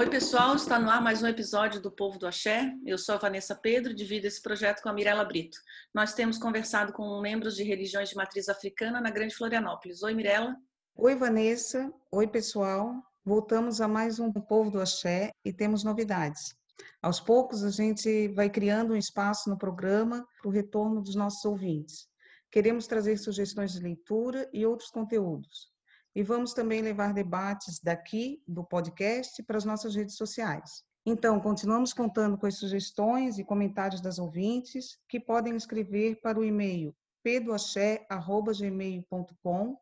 Oi, pessoal, está no ar mais um episódio do Povo do Axé. Eu sou a Vanessa Pedro, divido esse projeto com a Mirella Brito. Nós temos conversado com membros de religiões de matriz africana na Grande Florianópolis. Oi, Mirella. Oi, Vanessa. Oi, pessoal. Voltamos a mais um Povo do Axé e temos novidades. Aos poucos, a gente vai criando um espaço no programa para o retorno dos nossos ouvintes. Queremos trazer sugestões de leitura e outros conteúdos e vamos também levar debates daqui do podcast para as nossas redes sociais. Então, continuamos contando com as sugestões e comentários das ouvintes, que podem escrever para o e-mail pedoaxé.gmail.com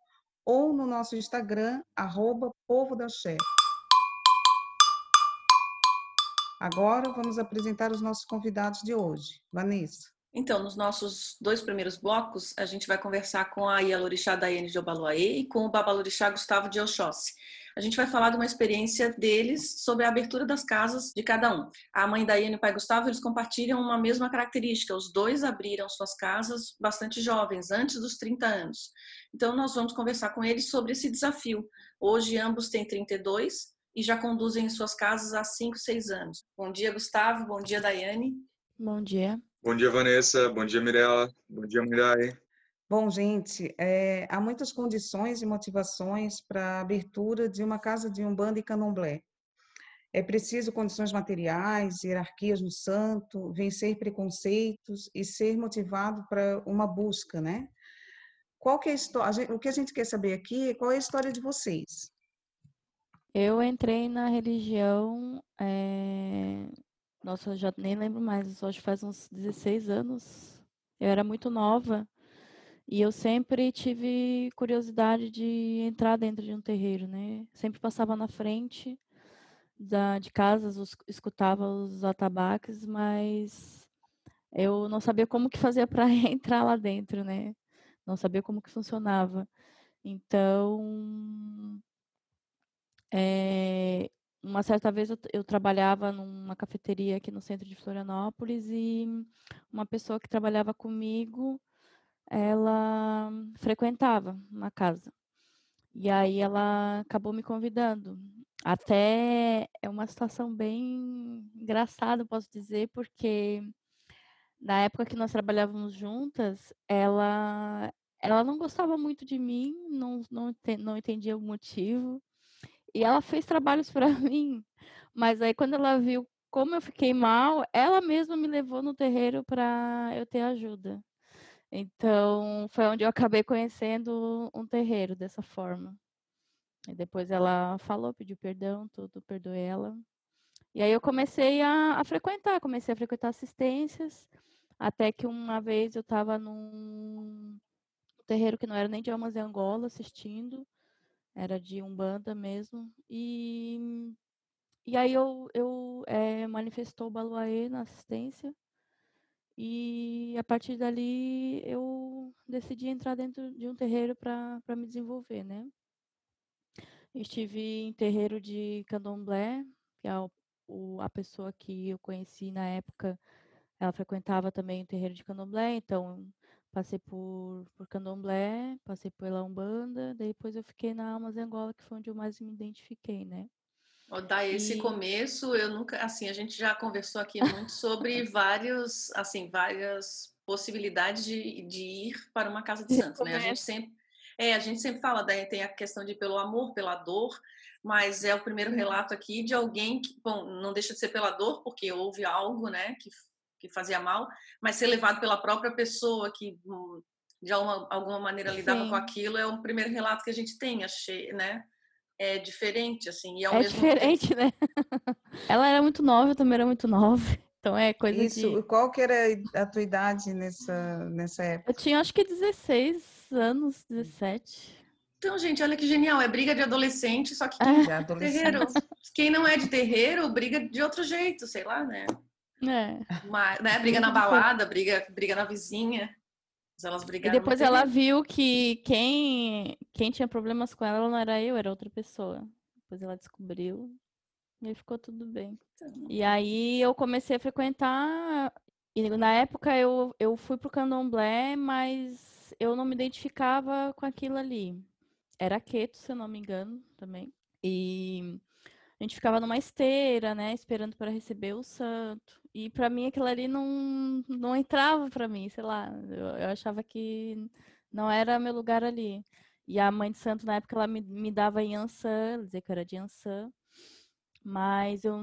ou no nosso Instagram, arroba. Agora vamos apresentar os nossos convidados de hoje. Vanessa. Então, nos nossos dois primeiros blocos, a gente vai conversar com a Ialorixá Daiane de Obaluaê e com o Babalorixá Gustavo de Oxóssi. A gente vai falar de uma experiência deles sobre a abertura das casas de cada um. A mãe Daiane e o pai Gustavo, eles compartilham uma mesma característica. Os dois abriram suas casas bastante jovens, antes dos 30 anos. Então, nós vamos conversar com eles sobre esse desafio. Hoje, ambos têm 32 e já conduzem suas casas há 5, 6 anos. Bom dia, Gustavo. Bom dia, Daiane. Bom dia. Bom dia, Vanessa. Bom dia, Mirella. Bom dia, Mirai. Bom, gente, é, há muitas condições e motivações para a abertura de uma casa de umbanda e candomblé. É preciso condições materiais, hierarquias no santo, vencer preconceitos e ser motivado para uma busca, né? Qual que é a história? O que a gente quer saber aqui é qual é a história de vocês. Eu entrei na religião é, nossa, eu já nem lembro mais, acho que faz uns 16 anos. Eu era muito nova e eu sempre tive curiosidade de entrar dentro de um terreiro, né? Sempre passava na frente da, de casas, os, escutava os atabaques, mas eu não sabia como que fazia para entrar lá dentro, né? Não sabia como que funcionava. Então, é, uma certa vez eu, eu, trabalhava numa cafeteria aqui no centro de Florianópolis e uma pessoa que trabalhava comigo, ela frequentava uma casa. E aí ela acabou me convidando. Até é uma situação bem engraçada, posso dizer, porque na época que nós trabalhávamos juntas, ela ela não gostava muito de mim, não, não, não entendia o motivo. E ela fez trabalhos para mim, mas aí quando ela viu como eu fiquei mal, ela mesma me levou no terreiro para eu ter ajuda. Então, foi onde eu acabei conhecendo um terreiro dessa forma. E depois ela falou, pediu perdão, tudo, perdoei ela. E aí eu comecei a, a frequentar, comecei a frequentar assistências, até que uma vez eu estava num terreiro que não era nem de Almas e Angola assistindo, era de Umbanda mesmo. E, e aí eu, eu é, manifestou o Baluaê na assistência. E a partir dali eu decidi entrar dentro de um terreiro para me desenvolver, né? Estive em terreiro de candomblé, que é o, o, a pessoa que eu conheci na época, ela frequentava também o terreiro de candomblé, então Passei por, por Candomblé, passei pela Umbanda, depois eu fiquei na Almas Angola, que foi onde eu mais me identifiquei, né? Oh, daí esse e... começo, eu nunca, assim, a gente já conversou aqui muito sobre vários, assim, várias possibilidades de, de ir para uma casa de santos, né? A gente sempre, é, a gente sempre fala, daí tem a questão de pelo amor, pela dor, mas é o primeiro relato aqui de alguém que, bom, não deixa de ser pela dor, porque houve algo, né, que que fazia mal, mas ser levado pela própria pessoa que hum, de alguma, alguma maneira lidava Sim. com aquilo é o primeiro relato que a gente tem, achei, né? É diferente, assim. E ao é mesmo diferente, tempo... né? Ela era muito nova, eu também era muito nova. Então é coisa Isso, de... qual que era a tua idade nessa, nessa época? Eu tinha acho que 16 anos, 17. Então, gente, olha que genial. É briga de adolescente, só que quem é. de terreiro. Quem não é de terreiro, briga de outro jeito, sei lá, né? É. Uma, né? Briga na balada, briga, briga na vizinha. Elas brigaram. E depois ela viu que quem, quem tinha problemas com ela não era eu, era outra pessoa. Depois ela descobriu e ficou tudo bem. Então... E aí eu comecei a frequentar. E na época eu, eu fui pro candomblé, mas eu não me identificava com aquilo ali. Era queto, se eu não me engano, também. E a gente ficava numa esteira, né, esperando para receber o santo. E para mim aquilo ali não, não entrava para mim, sei lá, eu, eu, achava que não era meu lugar ali. E a mãe de santo na época ela me, me dava Yansan, dizer que era de Yansan, mas eu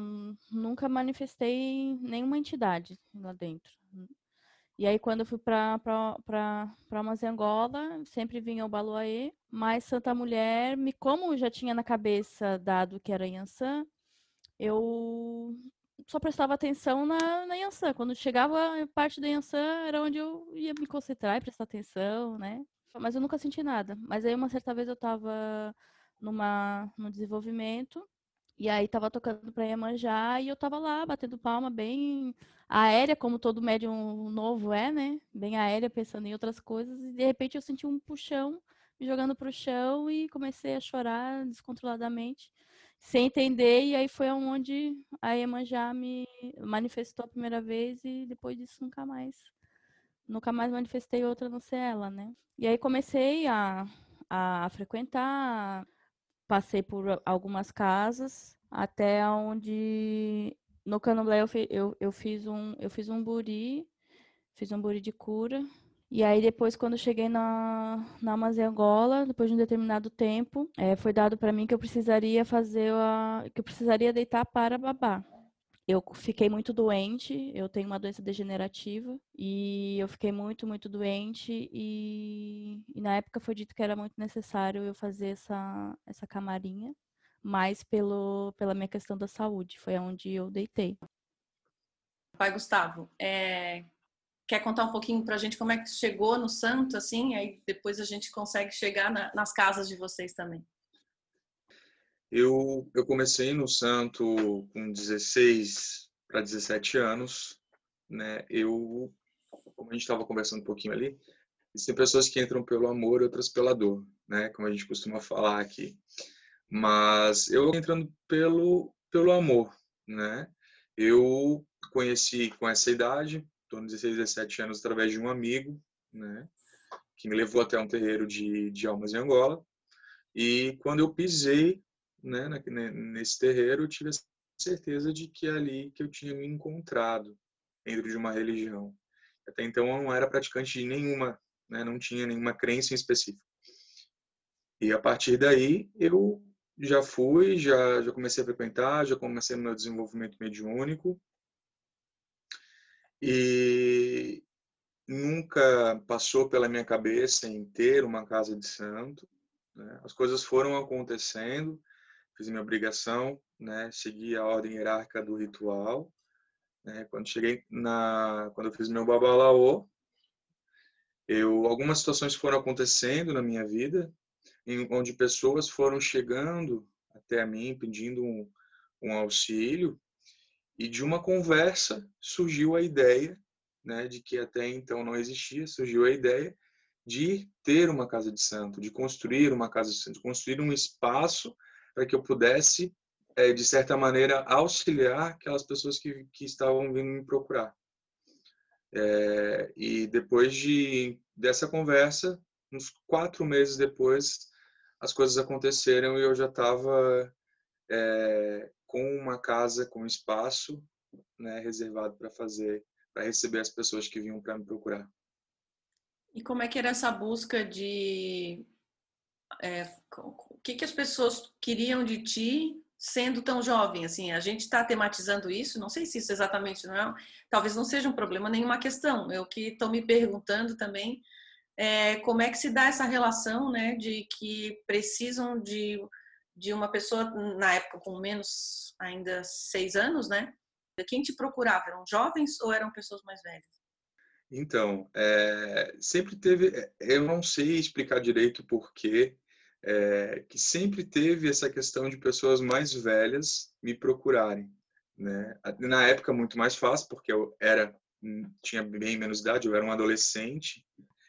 nunca manifestei nenhuma entidade lá dentro. E aí, quando eu fui para Angola, sempre vinha o Baluaê, mas Santa Mulher, me, como já tinha na cabeça dado que era Yansan, eu só prestava atenção na, na Yansan. Quando chegava a parte da Yansan, era onde eu ia me concentrar e prestar atenção, né? Mas eu nunca senti nada. Mas aí, uma certa vez, eu estava numa, no desenvolvimento, e aí tava tocando pra Iemanjá e eu tava lá, batendo palma, bem aérea, como todo médium novo é, né? Bem aérea, pensando em outras coisas. E de repente eu senti um puxão, me jogando pro chão e comecei a chorar descontroladamente, sem entender. E aí foi onde a Iemanjá me manifestou a primeira vez e depois disso nunca mais. Nunca mais manifestei outra não ser ela, né? E aí comecei a, a frequentar, passei por algumas casas, até onde no Candomblé eu, eu, eu, fiz um eu fiz um buri, fiz um buri de cura. E aí depois quando cheguei na na Angola, depois de um determinado tempo, é, foi dado para mim que eu precisaria fazer a que eu precisaria deitar para babar eu fiquei muito doente, eu tenho uma doença degenerativa e eu fiquei muito, muito doente e, e, na época foi dito que era muito necessário eu fazer essa, essa camarinha, mas pelo, pela minha questão da saúde, foi onde eu deitei. Pai Gustavo, é, quer contar um pouquinho para a gente como é que chegou no santo, assim, aí depois a gente consegue chegar na, nas casas de vocês também. Eu, eu comecei no Santo com 16 para 17 anos, né? Eu, como a gente estava conversando um pouquinho ali, existem pessoas que entram pelo amor e outras pela dor, né? Como a gente costuma falar aqui. Mas eu entrando pelo pelo amor, né? Eu conheci com essa idade, estou 16, 17 anos, através de um amigo, né? Que me levou até um terreiro de, de almas em Angola. E quando eu pisei né, nesse terreiro, eu tive a certeza de que é ali que eu tinha me encontrado dentro de uma religião. Até então eu não era praticante de nenhuma, né, não tinha nenhuma crença em específico. E a partir daí eu já fui, já, já comecei a frequentar, já comecei meu desenvolvimento mediúnico. E nunca passou pela minha cabeça em ter uma casa de santo. Né? As coisas foram acontecendo fiz minha obrigação, né, segui a ordem hierárquica do ritual. Né, quando cheguei na, quando eu fiz meu babalaô, eu algumas situações foram acontecendo na minha vida, em, onde pessoas foram chegando até a mim pedindo um, um auxílio e de uma conversa surgiu a ideia, né, de que até então não existia, surgiu a ideia de ter uma casa de santo, de construir uma casa de santo, de construir um espaço para que eu pudesse, é, de certa maneira, auxiliar aquelas pessoas que, que estavam vindo me procurar. É, e depois de dessa conversa, uns quatro meses depois, as coisas aconteceram e eu já estava é, com uma casa, com espaço né, reservado para fazer, para receber as pessoas que vinham para me procurar. E como é que era essa busca de é, o que, que as pessoas queriam de ti sendo tão jovem? Assim, a gente está tematizando isso, não sei se isso exatamente não é, talvez não seja um problema, nenhuma questão. Eu que estou me perguntando também é, como é que se dá essa relação, né, de que precisam de, de uma pessoa, na época com menos ainda seis anos, né? Quem te procurava? Eram jovens ou eram pessoas mais velhas? Então, é, sempre teve, é, eu não sei explicar direito por quê, é, que sempre teve essa questão de pessoas mais velhas me procurarem, né? Na época muito mais fácil, porque eu era hum, tinha bem menos idade, eu era um adolescente,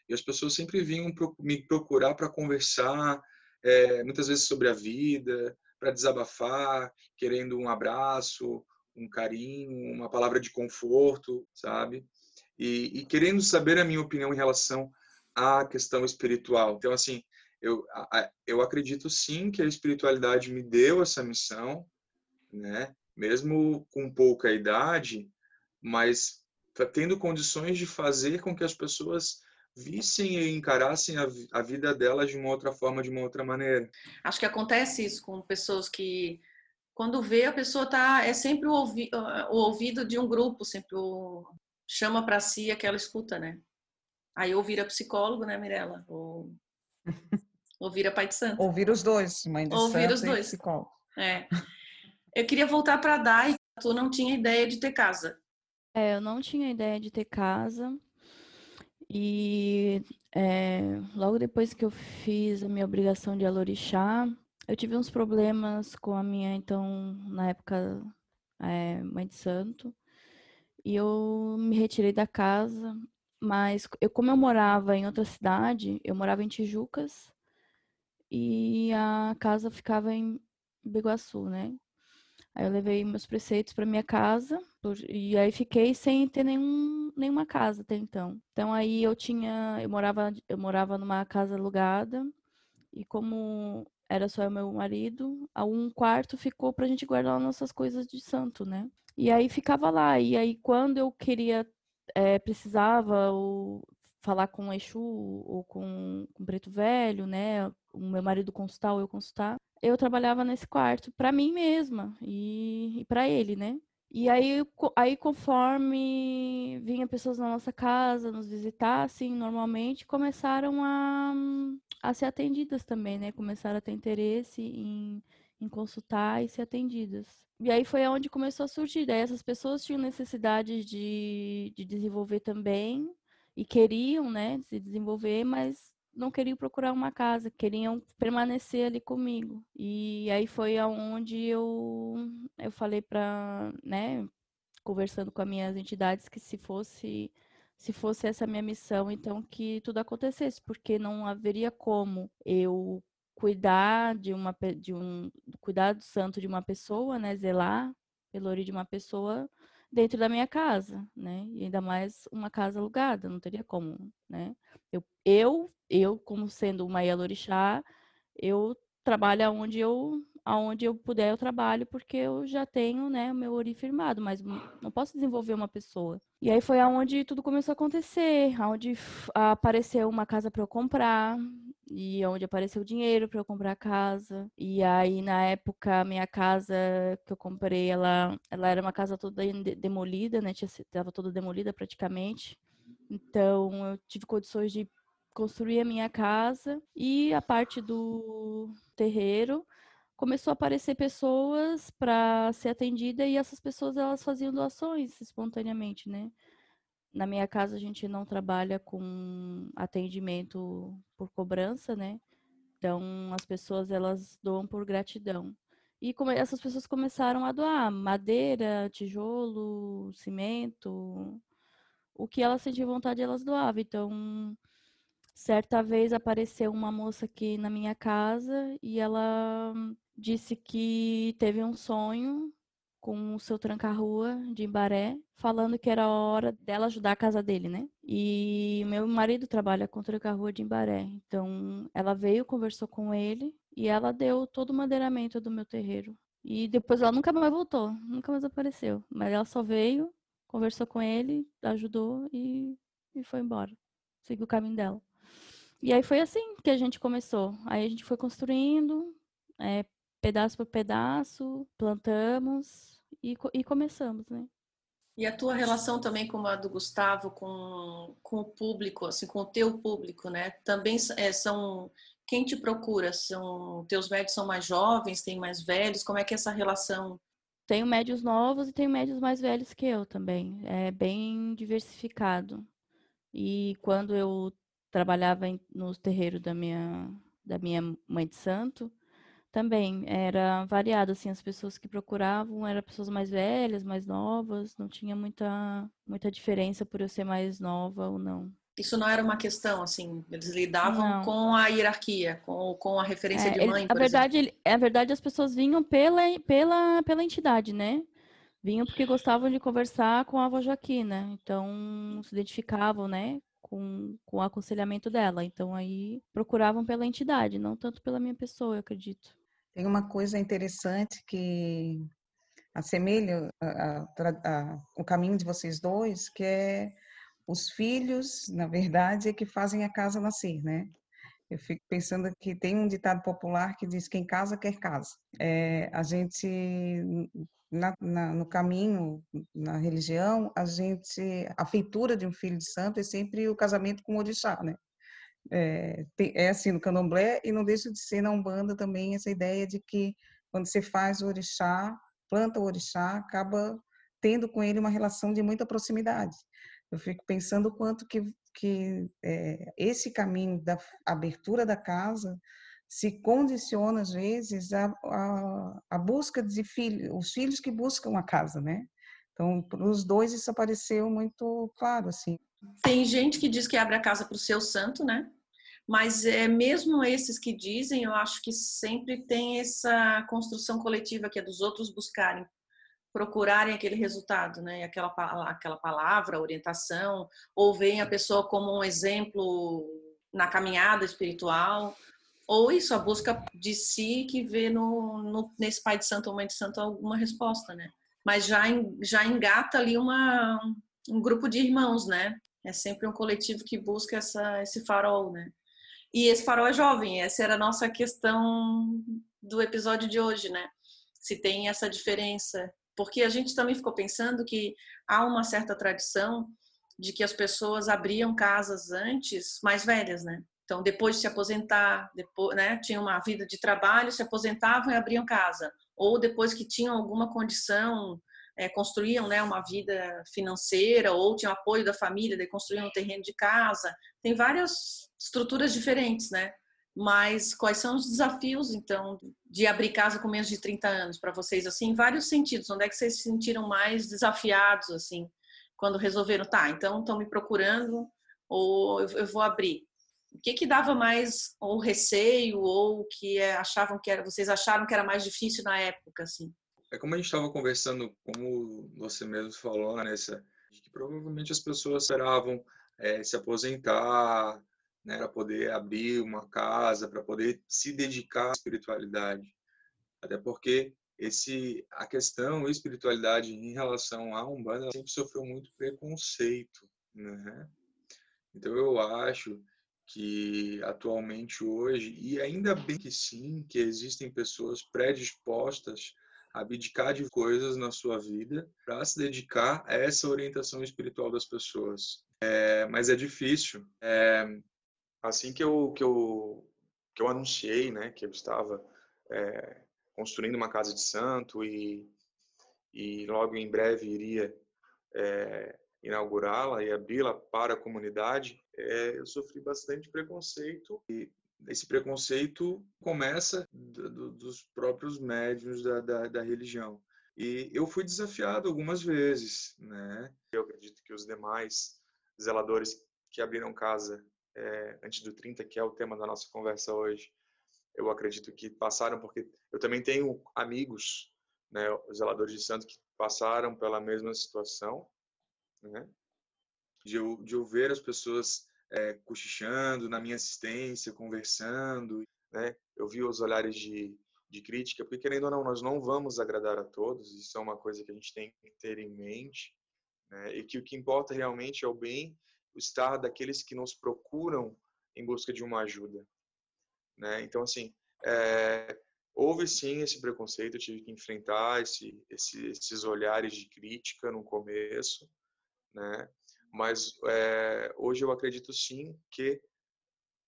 e as pessoas sempre vinham me procurar para conversar, é, muitas vezes sobre a vida, para desabafar, querendo um abraço, um carinho, uma palavra de conforto, sabe? e, e, querendo saber a minha opinião em relação à questão espiritual. Então, assim, eu, eu acredito sim que a espiritualidade me deu essa missão, né? Mesmo com pouca idade, mas tendo condições de fazer com que as pessoas vissem e encarassem a, a vida delas de uma outra forma, de uma outra maneira. Acho que acontece isso com pessoas que quando vê a pessoa tá é sempre o, ouvi, o ouvido de um grupo, sempre o, chama para si aquela escuta, né? Aí ou vira psicólogo, né, Mirella? Ou, ou vira pai de santo. Ouvir os dois, mãe de Ouvir os dois. psicólogo. É. Eu queria voltar para a Dai. Tu não tinha ideia de ter casa. É, eu não tinha ideia de ter casa. E é, logo depois que eu fiz a minha obrigação de alorixá, eu tive uns problemas com a minha, então, na época, é, mãe de santo. E eu me retirei da casa, mas eu, como eu morava em outra cidade, eu morava em Tijucas e a casa ficava em Biguaçu, né? Aí eu levei meus preceitos para minha casa e aí fiquei sem ter nenhum, nenhuma casa até então. Então aí eu tinha, eu morava, eu morava numa casa alugada e como era só meu marido, um quarto ficou para a gente guardar nossas coisas de santo, né? E aí ficava lá. E aí quando eu queria, é, precisava ou falar com o Exu ou com, com o Preto Velho, né? O meu marido consultar ou eu consultar, eu trabalhava nesse quarto para mim mesma e, e para ele, né? E aí, aí, conforme vinha pessoas na nossa casa nos visitar, assim, normalmente começaram a, a ser atendidas também, né? Começaram a ter interesse em, em consultar e ser atendidas. E aí foi onde começou a surgir. Daí essas pessoas tinham necessidade de, de desenvolver também e queriam, né, se desenvolver, mas não queriam procurar uma casa, queriam permanecer ali comigo. E aí foi aonde eu eu falei para, né, conversando com as minhas entidades que se fosse se fosse essa minha missão, então que tudo acontecesse, porque não haveria como eu cuidar de uma de um cuidar do santo de uma pessoa, né, zelar pelo ori de uma pessoa dentro da minha casa, né? E ainda mais uma casa alugada, não teria como, né? Eu, eu, eu como sendo uma Yalorixá, eu trabalho aonde eu, aonde eu puder eu trabalho, porque eu já tenho, né, o meu ori firmado, mas não posso desenvolver uma pessoa. E aí foi aonde tudo começou a acontecer, aonde apareceu uma casa para eu comprar, e onde apareceu o dinheiro para eu comprar a casa. E aí, na época, minha casa que eu comprei, ela, ela era uma casa toda demolida, né? Estava toda demolida praticamente. Então, eu tive condições de construir a minha casa e a parte do terreiro começou a aparecer pessoas para ser atendida e essas pessoas elas faziam doações espontaneamente, né? Na minha casa a gente não trabalha com atendimento por cobrança, né? Então as pessoas elas doam por gratidão. E essas pessoas começaram a doar madeira, tijolo, cimento, o que elas sentiam vontade elas doavam. Então, certa vez apareceu uma moça aqui na minha casa e ela disse que teve um sonho com o seu tranca-rua de Embaré, falando que era hora dela ajudar a casa dele, né? E meu marido trabalha com tranca-rua de Embaré. Então, ela veio, conversou com ele e ela deu todo o madeiramento do meu terreiro. E depois ela nunca mais voltou, nunca mais apareceu. Mas ela só veio, conversou com ele, ajudou e, e foi embora. Seguiu o caminho dela. E aí foi assim que a gente começou. Aí a gente foi construindo, é, pedaço por pedaço, plantamos, e, e começamos, né? E a tua relação também com a do Gustavo, com, com o público, assim, com o teu público, né? Também é, são quem te procura? São teus médios são mais jovens, tem mais velhos? Como é que é essa relação? Tenho médios novos e tenho médios mais velhos que eu também. É bem diversificado. E quando eu trabalhava no terreiro da minha da minha mãe de santo, também era variado, assim, as pessoas que procuravam eram pessoas mais velhas, mais novas, não tinha muita, muita diferença por eu ser mais nova ou não. Isso não era uma questão, assim, eles lidavam não. com a hierarquia, com, com a referência é, de mãe, ele, a verdade, ele, a verdade, as pessoas vinham pela, pela, pela entidade, né? Vinham porque gostavam de conversar com a avó Joaquina, então se identificavam, né, com, com o aconselhamento dela. Então aí procuravam pela entidade, não tanto pela minha pessoa, eu acredito. Tem uma coisa interessante que assemelha a, a, o caminho de vocês dois, que é os filhos, na verdade, é que fazem a casa nascer, né? Eu fico pensando que tem um ditado popular que diz: quem casa, quer casa. É, a gente, na, na, no caminho, na religião, a gente, a feitura de um filho de santo é sempre o casamento com o orixá, né? É, é assim no candomblé e não deixa de ser na Umbanda também essa ideia de que quando você faz o orixá, planta o orixá, acaba tendo com ele uma relação de muita proximidade. Eu fico pensando o quanto que, que é, esse caminho da abertura da casa se condiciona às vezes a, a, a busca de filhos, os filhos que buscam a casa, né? Então, para os dois isso apareceu muito claro, assim. Tem gente que diz que abre a casa para o seu santo, né? Mas é mesmo esses que dizem, eu acho que sempre tem essa construção coletiva que é dos outros buscarem procurarem aquele resultado, né? Aquela, aquela palavra, orientação, ou veem a pessoa como um exemplo na caminhada espiritual, ou isso, a busca de si que vê no, no nesse pai de santo ou mãe de santo alguma resposta, né? Mas já, já engata ali uma, um grupo de irmãos, né? É sempre um coletivo que busca essa, esse farol, né? E esse farol é jovem, essa era a nossa questão do episódio de hoje, né? Se tem essa diferença porque a gente também ficou pensando que há uma certa tradição de que as pessoas abriam casas antes mais velhas, né? Então, depois de se aposentar, depois, né, tinham uma vida de trabalho, se aposentavam e abriam casa. Ou depois que tinham alguma condição, é, construíam né, uma vida financeira, ou tinham apoio da família, daí construíam um terreno de casa. Tem várias estruturas diferentes, né? Mas quais são os desafios, então, de abrir casa com menos de 30 anos para vocês, assim, em vários sentidos? Onde é que vocês se sentiram mais desafiados, assim, quando resolveram, tá, então estão me procurando ou eu vou abrir? O que que dava mais ou receio ou que é, achavam que era, vocês acharam que era mais difícil na época, assim? É como a gente estava conversando, como você mesmo falou, Vanessa, que provavelmente as pessoas esperavam é, se aposentar, né, para poder abrir uma casa, para poder se dedicar à espiritualidade. Até porque esse a questão espiritualidade em relação à Umbanda sempre sofreu muito preconceito, né? Então eu acho que atualmente hoje e ainda bem que sim, que existem pessoas predispostas a abdicar de coisas na sua vida para se dedicar a essa orientação espiritual das pessoas. É, mas é difícil. É, assim que eu que eu que eu anunciei, né, que eu estava é, construindo uma casa de santo e e logo em breve iria é, inaugurá-la e abri-la para a comunidade, é, eu sofri bastante preconceito e esse preconceito começa do, do, dos próprios médios da, da, da religião. E eu fui desafiado algumas vezes, né? Eu acredito que os demais zeladores que abriram casa é, antes do 30, que é o tema da nossa conversa hoje, eu acredito que passaram, porque eu também tenho amigos, né, zeladores de santo, que passaram pela mesma situação, né, de, eu, de eu ver as pessoas é, cochichando na minha assistência, conversando, né, eu vi os olhares de, de crítica, porque querendo ou não, nós não vamos agradar a todos, isso é uma coisa que a gente tem que ter em mente, né, e que o que importa realmente é o bem o estar daqueles que nos procuram em busca de uma ajuda. Né? Então, assim, é, houve sim esse preconceito, eu tive que enfrentar esse, esse, esses olhares de crítica no começo, né? mas é, hoje eu acredito sim que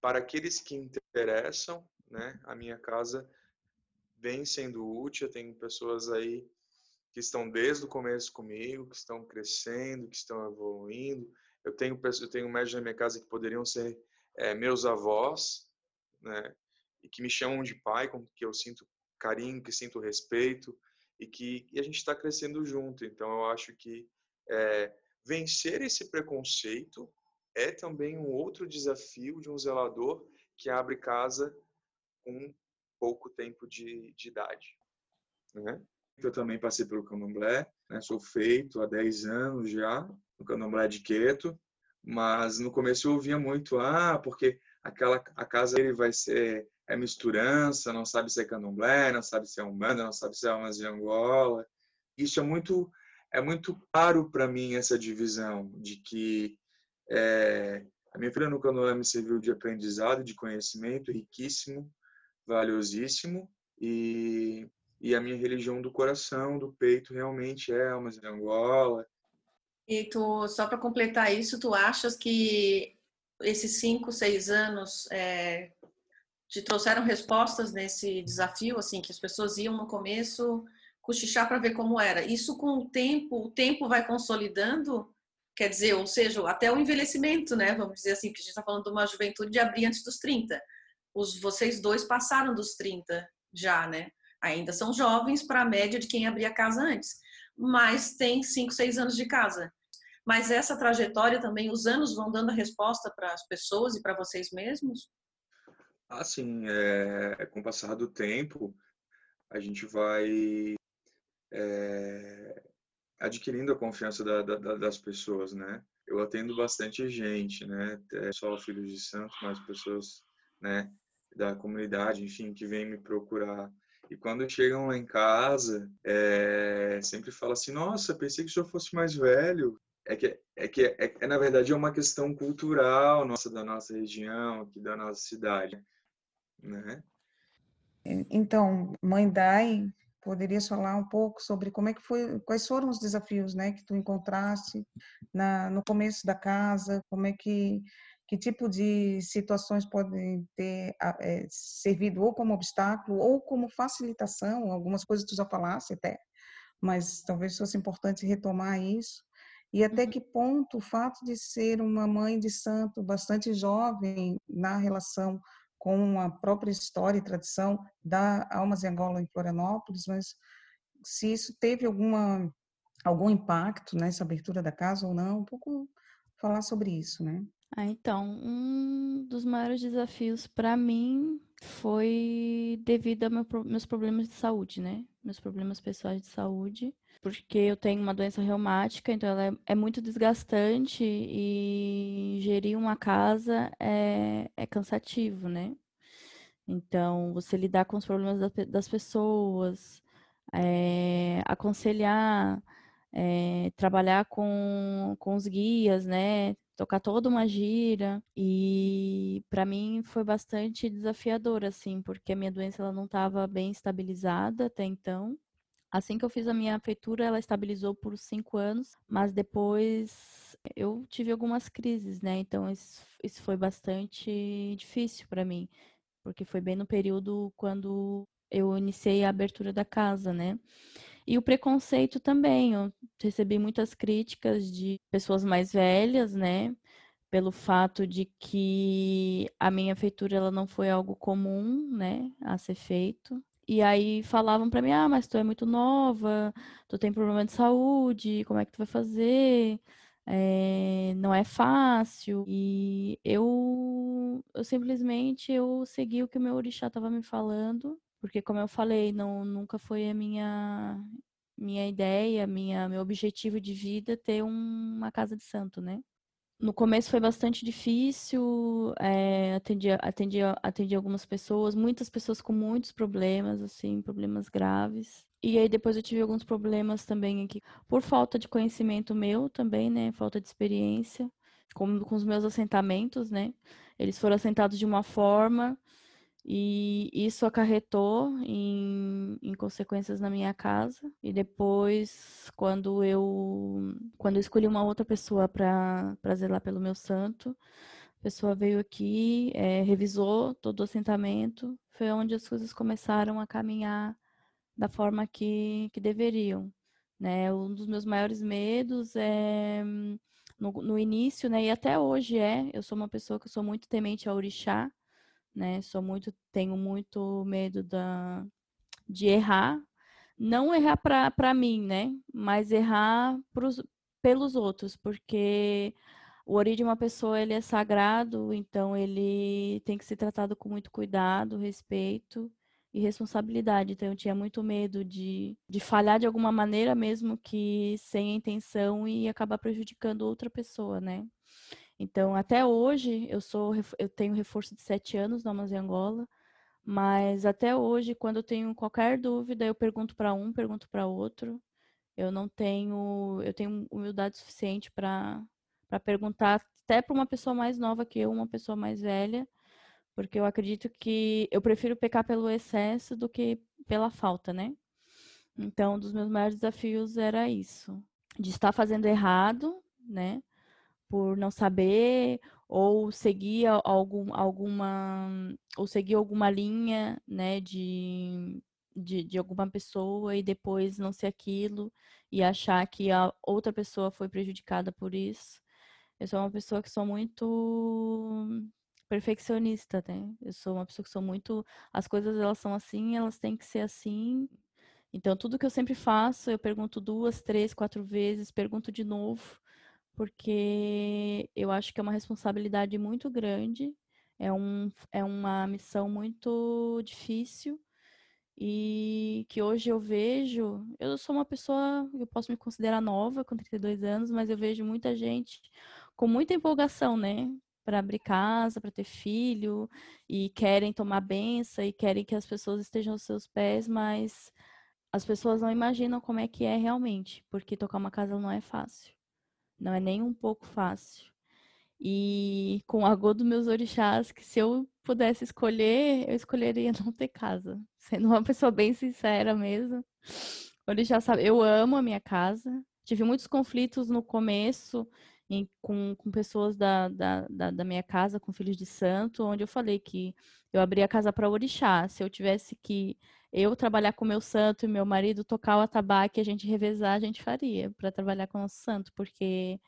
para aqueles que interessam, né, a minha casa vem sendo útil, eu tenho pessoas aí que estão desde o começo comigo, que estão crescendo, que estão evoluindo, eu tenho eu tenho médicos na minha casa que poderiam ser é, meus avós, né? E que me chamam de pai, com que eu sinto carinho, que sinto respeito e que e a gente está crescendo junto. Então eu acho que é, vencer esse preconceito é também um outro desafio de um zelador que abre casa com pouco tempo de, de idade. Né? Eu também passei pelo candomblé, né? sou feito há 10 anos já, no candomblé de Queto, mas no começo eu ouvia muito, ah, porque aquela a casa dele vai ser é misturança, não sabe se é candomblé, não sabe se é umbanda, não sabe se é uma de Angola. isso é muito é muito claro para mim essa divisão de que é, a minha filha no Canoa me serviu de aprendizado, de conhecimento riquíssimo, valiosíssimo e e a minha religião do coração, do peito, realmente é almas de Angola. E tu, só para completar isso, tu achas que esses cinco, seis anos é, te trouxeram respostas nesse desafio, assim, que as pessoas iam no começo cochichar para ver como era. Isso com o tempo, o tempo vai consolidando, quer dizer, ou seja, até o envelhecimento, né? Vamos dizer assim, porque a gente está falando de uma juventude de abrir antes dos 30. Os, vocês dois passaram dos 30 já, né? Ainda são jovens para a média de quem abria casa antes, mas tem 5, 6 anos de casa. Mas essa trajetória também, os anos vão dando a resposta para as pessoas e para vocês mesmos? Assim, é, com o passar do tempo, a gente vai é, adquirindo a confiança da, da, das pessoas, né? Eu atendo bastante gente, né? É só filhos de santo, mas pessoas, né? Da comunidade, enfim, que vêm me procurar. E quando chegam lá em casa, é, sempre fala assim: Nossa, pensei que o senhor fosse mais velho. É que, é que é, é, na verdade, é uma questão cultural nossa, da nossa região, aqui da nossa cidade né? Então, mãe Dai, poderias falar um pouco sobre como é que foi, quais foram os desafios, né, que tu encontraste na, no começo da casa, como é que que tipo de situações podem ter é, servido ou como obstáculo ou como facilitação, algumas coisas tu já falaste até, mas talvez fosse importante retomar isso. E até uhum. que ponto o fato de ser uma mãe de santo bastante jovem na relação com a própria história e tradição da Almas em Angola em Florianópolis, mas se isso teve alguma algum impacto nessa abertura da casa ou não, um pouco falar sobre isso, né? Ah, então, um dos maiores desafios para mim foi devido a meu, meus problemas de saúde, né? Meus problemas pessoais de saúde, porque eu tenho uma doença reumática, então ela é, é muito desgastante e gerir uma casa é, é cansativo, né? Então, você lidar com os problemas das pessoas, é, aconselhar, é, trabalhar com, com os guias, né? Tocar toda uma gira. E para mim foi bastante desafiador, assim, porque a minha doença ela não estava bem estabilizada até então. Assim que eu fiz a minha feitura, ela estabilizou por cinco anos, mas depois eu tive algumas crises, né? Então isso, isso foi bastante difícil para mim, porque foi bem no período quando eu iniciei a abertura da casa, né? E o preconceito também, eu recebi muitas críticas de pessoas mais velhas, né? Pelo fato de que a minha feitura ela não foi algo comum, né, a ser feito. E aí falavam para mim: "Ah, mas tu é muito nova, tu tem problema de saúde, como é que tu vai fazer? É, não é fácil". E eu eu simplesmente eu segui o que o meu orixá estava me falando, porque como eu falei, não nunca foi a minha minha ideia, minha meu objetivo de vida ter um, uma casa de santo, né? No começo foi bastante difícil, é, atendi, atendi, atendi algumas pessoas, muitas pessoas com muitos problemas, assim, problemas graves. E aí depois eu tive alguns problemas também aqui, por falta de conhecimento meu também, né, falta de experiência, com, com os meus assentamentos, né. Eles foram assentados de uma forma e isso acarretou em, em, consequências na minha casa. E depois, quando eu, quando eu escolhi uma outra pessoa para zelar pelo meu santo, a pessoa veio aqui, é, revisou todo o assentamento. Foi onde as coisas começaram a caminhar da forma que, que deveriam. Né? Um dos meus maiores medos é no, no início, né? E até hoje é. Eu sou uma pessoa que sou muito temente ao orixá né? Sou muito, tenho muito medo da, de errar, não errar para mim, né? Mas errar pros, pelos outros, porque o ori de uma pessoa ele é sagrado, então ele tem que ser tratado com muito cuidado, respeito e responsabilidade. Então eu tinha muito medo de, de falhar de alguma maneira, mesmo que sem intenção e acabar prejudicando outra pessoa, né? Então, até hoje, eu sou eu tenho reforço de sete anos na Amazônia Angola, mas até hoje, quando eu tenho qualquer dúvida, eu pergunto para um, pergunto para outro, Eu não tenho, eu tenho humildade suficiente para para perguntar até para uma pessoa mais nova que eu, uma pessoa mais velha, porque eu acredito que eu prefiro pecar pelo excesso do que pela falta, né? Então, um dos meus maiores desafios era isso, de estar fazendo errado, né? Por não saber ou seguir algum, alguma ou seguir alguma linha, né, de, de, de alguma pessoa e depois não ser aquilo e achar que a outra pessoa foi prejudicada por isso. Eu sou uma pessoa que sou muito perfeccionista, né? Eu sou uma pessoa que sou muito as coisas elas são assim, elas têm que ser assim. Então tudo que eu sempre faço, eu pergunto duas, três, quatro vezes, pergunto de novo, porque eu acho que é uma responsabilidade muito grande, é, um, é uma missão muito difícil e que hoje eu vejo, eu sou uma pessoa, eu posso me considerar nova, com 32 anos, mas eu vejo muita gente com muita empolgação, né? Para abrir casa, para ter filho, e querem tomar benção, e querem que as pessoas estejam aos seus pés, mas as pessoas não imaginam como é que é realmente, porque tocar uma casa não é fácil. Não é nem um pouco fácil. E com a gol dos meus orixás, que se eu pudesse escolher, eu escolheria não ter casa. Sendo uma pessoa bem sincera mesmo. Orixá sabe, eu amo a minha casa. Tive muitos conflitos no começo em, com, com pessoas da, da, da, da, minha casa, com filhos de santo, onde eu falei que eu abri a casa para orixá. Se eu tivesse que eu trabalhar com meu santo e meu marido tocar o atabaque, a gente revezar, a gente faria para trabalhar com o nosso santo, porque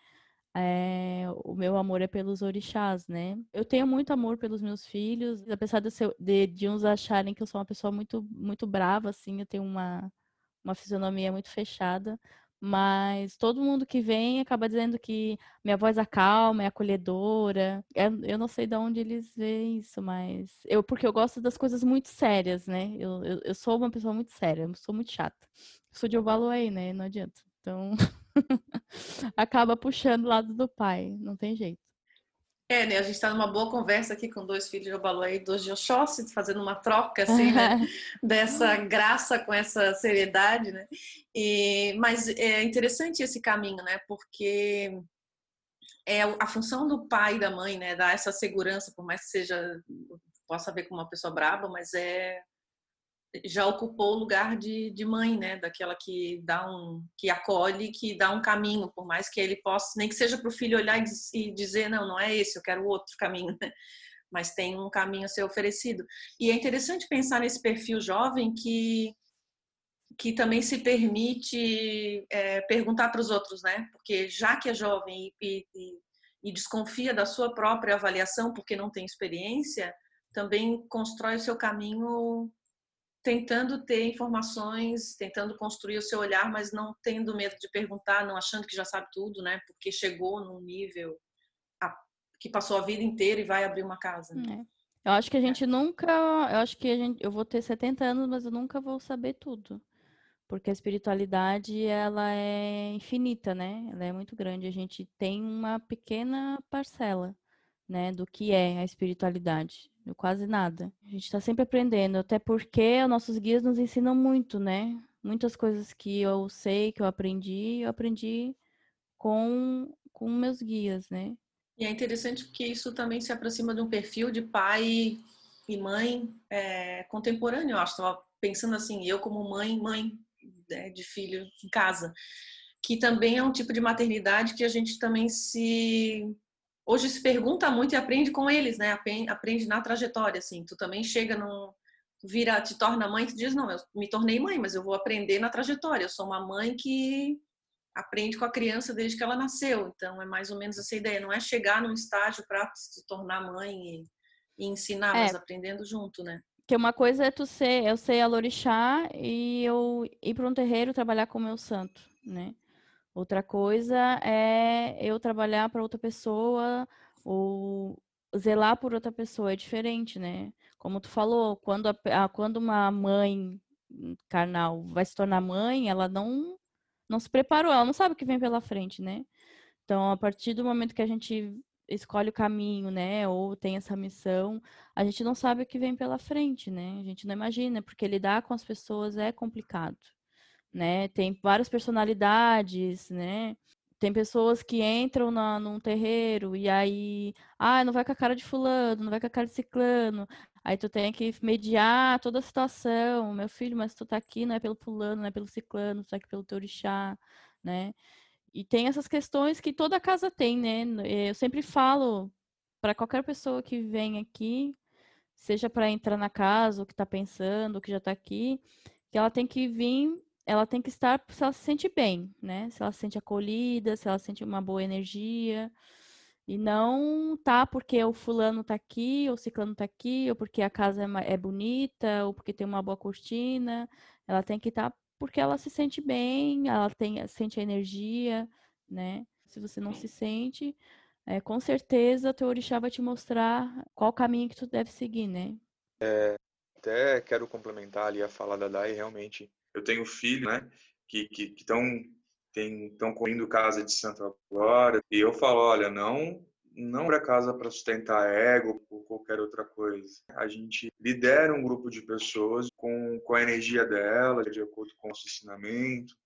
é, o meu amor é pelos orixás, né? Eu tenho muito amor pelos meus filhos, apesar de, ser, de, de uns acharem que eu sou uma pessoa muito, muito brava, assim, eu tenho uma, uma fisionomia muito fechada, mas todo mundo que vem acaba dizendo que minha voz acalma, é acolhedora. Eu não sei de onde eles veem isso, mas eu porque eu gosto das coisas muito sérias, né? Eu, eu, eu sou uma pessoa muito séria, eu sou muito chata. Eu sou de aí, né? Não adianta. Então acaba puxando o lado do pai, não tem jeito. É, né? A gente está numa boa conversa aqui com dois filhos de Obaluá dois de Oxóssi, fazendo uma troca, assim, né? Dessa graça com essa seriedade, né? E, mas é interessante esse caminho, né? Porque é a função do pai e da mãe, né? Dar essa segurança, por mais que seja, possa ver como uma pessoa braba, mas é já ocupou o lugar de, de mãe, né? Daquela que dá um, que acolhe, que dá um caminho, por mais que ele possa, nem que seja para o filho olhar e, dizer não, não é esse, eu quero outro caminho, né? mas tem um caminho a ser oferecido. E é interessante pensar nesse perfil jovem que que também se permite é, perguntar para os outros, né? Porque já que é jovem e, e, e desconfia da sua própria avaliação porque não tem experiência, também constrói o seu caminho tentando ter informações, tentando construir o seu olhar, mas não tendo medo de perguntar, não achando que já sabe tudo, né? Porque chegou num nível que passou a vida inteira e vai abrir uma casa. Né? É. Eu acho que a gente nunca, eu acho que a gente, eu vou ter 70 anos, mas eu nunca vou saber tudo. Porque a espiritualidade, ela é infinita, né? Ela é muito grande. A gente tem uma pequena parcela, né, do que é a espiritualidade quase nada. A gente está sempre aprendendo, até porque os nossos guias nos ensinam muito, né? Muitas coisas que eu sei, que eu aprendi, eu aprendi com, com meus guias, né? E é interessante porque isso também se aproxima de um perfil de pai e mãe é, contemporâneo, eu acho. Estava pensando assim, eu como mãe, mãe né, de filho em casa, que também é um tipo de maternidade que a gente também se hoje se pergunta muito e aprende com eles, né? Aprende na trajetória, assim. Tu também chega num vira, te torna mãe, tu diz não, eu me tornei mãe, mas eu vou aprender na trajetória. Eu sou uma mãe que aprende com a criança desde que ela nasceu. Então é mais ou menos essa ideia. Não é chegar num estágio para se tornar mãe e, e ensinar, é. mas aprendendo junto, né? Que uma coisa é tu ser, eu sei a lorixá e eu ir para um terreiro trabalhar com o meu santo, né? Outra coisa é eu trabalhar para outra pessoa ou zelar por outra pessoa, é diferente, né? Como tu falou, quando, a, quando uma mãe carnal vai se tornar mãe, ela não, não se preparou, ela não sabe o que vem pela frente, né? Então, a partir do momento que a gente escolhe o caminho, né, ou tem essa missão, a gente não sabe o que vem pela frente, né? A gente não imagina, porque lidar com as pessoas é complicado. Né? Tem várias personalidades, né? Tem pessoas que entram na, num terreiro e aí, ah, não vai com a cara de fulano, não vai com a cara de ciclano. Aí tu tem que mediar toda a situação. Meu filho, mas tu tá aqui não é pelo fulano, não é pelo ciclano, tu tá aqui pelo teu orixá, né? E tem essas questões que toda casa tem, né? Eu sempre falo para qualquer pessoa que vem aqui, seja para entrar na casa, ou que está pensando, ou que já está aqui, que ela tem que vir ela tem que estar se ela se sente bem, né? Se ela se sente acolhida, se ela sente uma boa energia. E não tá porque o fulano tá aqui, ou o ciclano tá aqui, ou porque a casa é, é bonita, ou porque tem uma boa cortina. Ela tem que estar tá porque ela se sente bem, ela tem, sente a energia, né? Se você não se sente, é, com certeza teu orixá vai te mostrar qual caminho que tu deve seguir, né? É, até quero complementar ali a fala da Dai, realmente eu tenho filhos, né, que estão estão construindo casa de santo agora, e eu falo, olha, não não para casa para sustentar ego ou qualquer outra coisa. A gente lidera um grupo de pessoas com, com a energia dela, de acordo com o nosso ensinamento.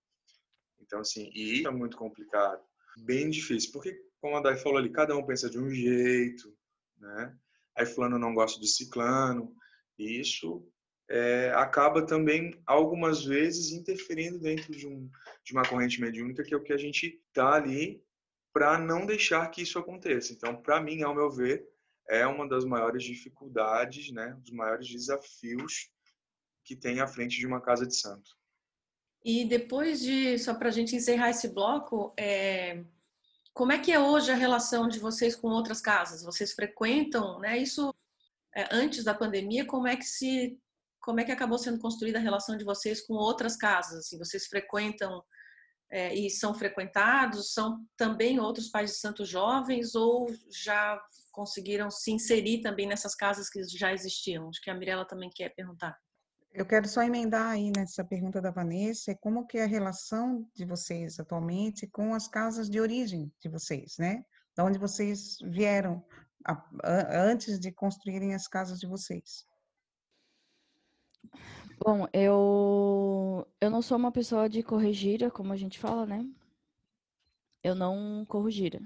Então, assim, e isso é muito complicado, bem difícil, porque, como a Dai falou ali, cada um pensa de um jeito, né? Aí fulano não gosta de ciclano, e isso é, acaba também algumas vezes interferindo dentro de, um, de uma corrente mediúnica que é o que a gente está ali para não deixar que isso aconteça. Então, para mim, ao meu ver, é uma das maiores dificuldades, né, dos maiores desafios que tem à frente de uma casa de santo. E depois de, só para a gente encerrar esse bloco, é, como é que é hoje a relação de vocês com outras casas? Vocês frequentam, né? Isso é, antes da pandemia, como é que se como é que acabou sendo construída a relação de vocês com outras casas? Assim, vocês frequentam é, e são frequentados? São também outros pais de santos jovens ou já conseguiram se inserir também nessas casas que já existiam? Acho que a Mirella também quer perguntar. Eu quero só emendar aí nessa pergunta da Vanessa, como que é a relação de vocês atualmente com as casas de origem de vocês, né? Da onde vocês vieram a, a, antes de construírem as casas de vocês. Bom, eu, eu não sou uma pessoa de corrigir, como a gente fala, né? Eu não corrigir.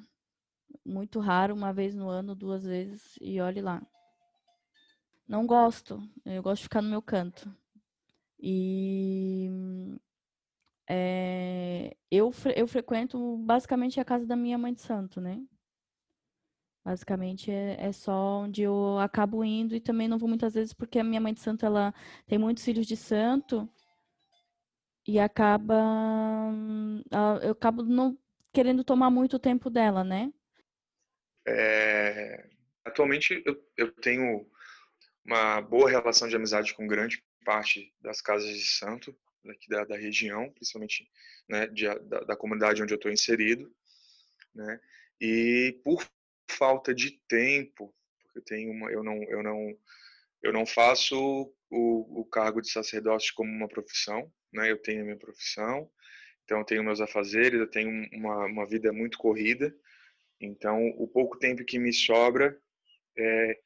Muito raro, uma vez no ano, duas vezes, e olhe lá. Não gosto. Eu gosto de ficar no meu canto. E é, eu, eu frequento basicamente a casa da minha mãe de santo, né? Basicamente é, é, só onde eu acabo indo e também não vou muitas vezes porque a minha mãe de santo ela tem muitos filhos de santo e acaba eu acabo não querendo tomar muito tempo dela, né? É, atualmente eu, eu tenho uma boa relação de amizade com grande parte das casas de santo aqui da, da região, principalmente né, de, da, da comunidade onde eu estou inserido, né? E por falta de tempo, porque eu tenho uma, eu não, eu não, eu não faço o, o cargo de sacerdócio como uma profissão, né? Eu tenho a minha profissão, então eu tenho meus afazeres, eu tenho uma, uma vida muito corrida, então o pouco tempo que me sobra é,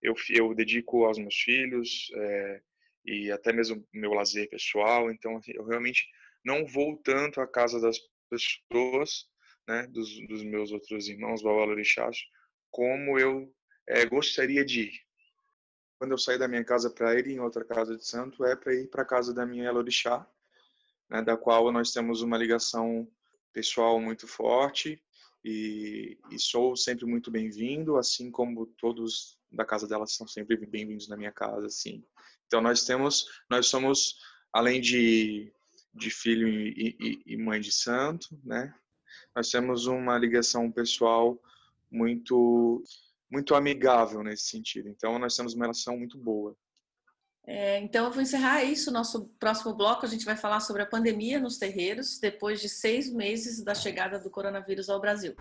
eu, eu dedico aos meus filhos é, e até mesmo meu lazer pessoal, então assim, eu realmente não vou tanto à casa das pessoas né, dos, dos meus outros irmãos babalorixás, como eu é, gostaria de ir. Quando eu sair da minha casa para ir em outra casa de santo, é para ir para a casa da minha Elorixá, né, da qual nós temos uma ligação pessoal muito forte e, e sou sempre muito bem-vindo, assim como todos da casa dela são sempre bem-vindos na minha casa, assim. Então nós temos, nós somos além de de filho e, e, e mãe de santo, né? Nós temos uma ligação pessoal muito muito amigável nesse sentido. Então nós temos uma relação muito boa. É, então eu vou encerrar isso. Nosso próximo bloco a gente vai falar sobre a pandemia nos terreiros depois de seis meses da chegada do coronavírus ao Brasil.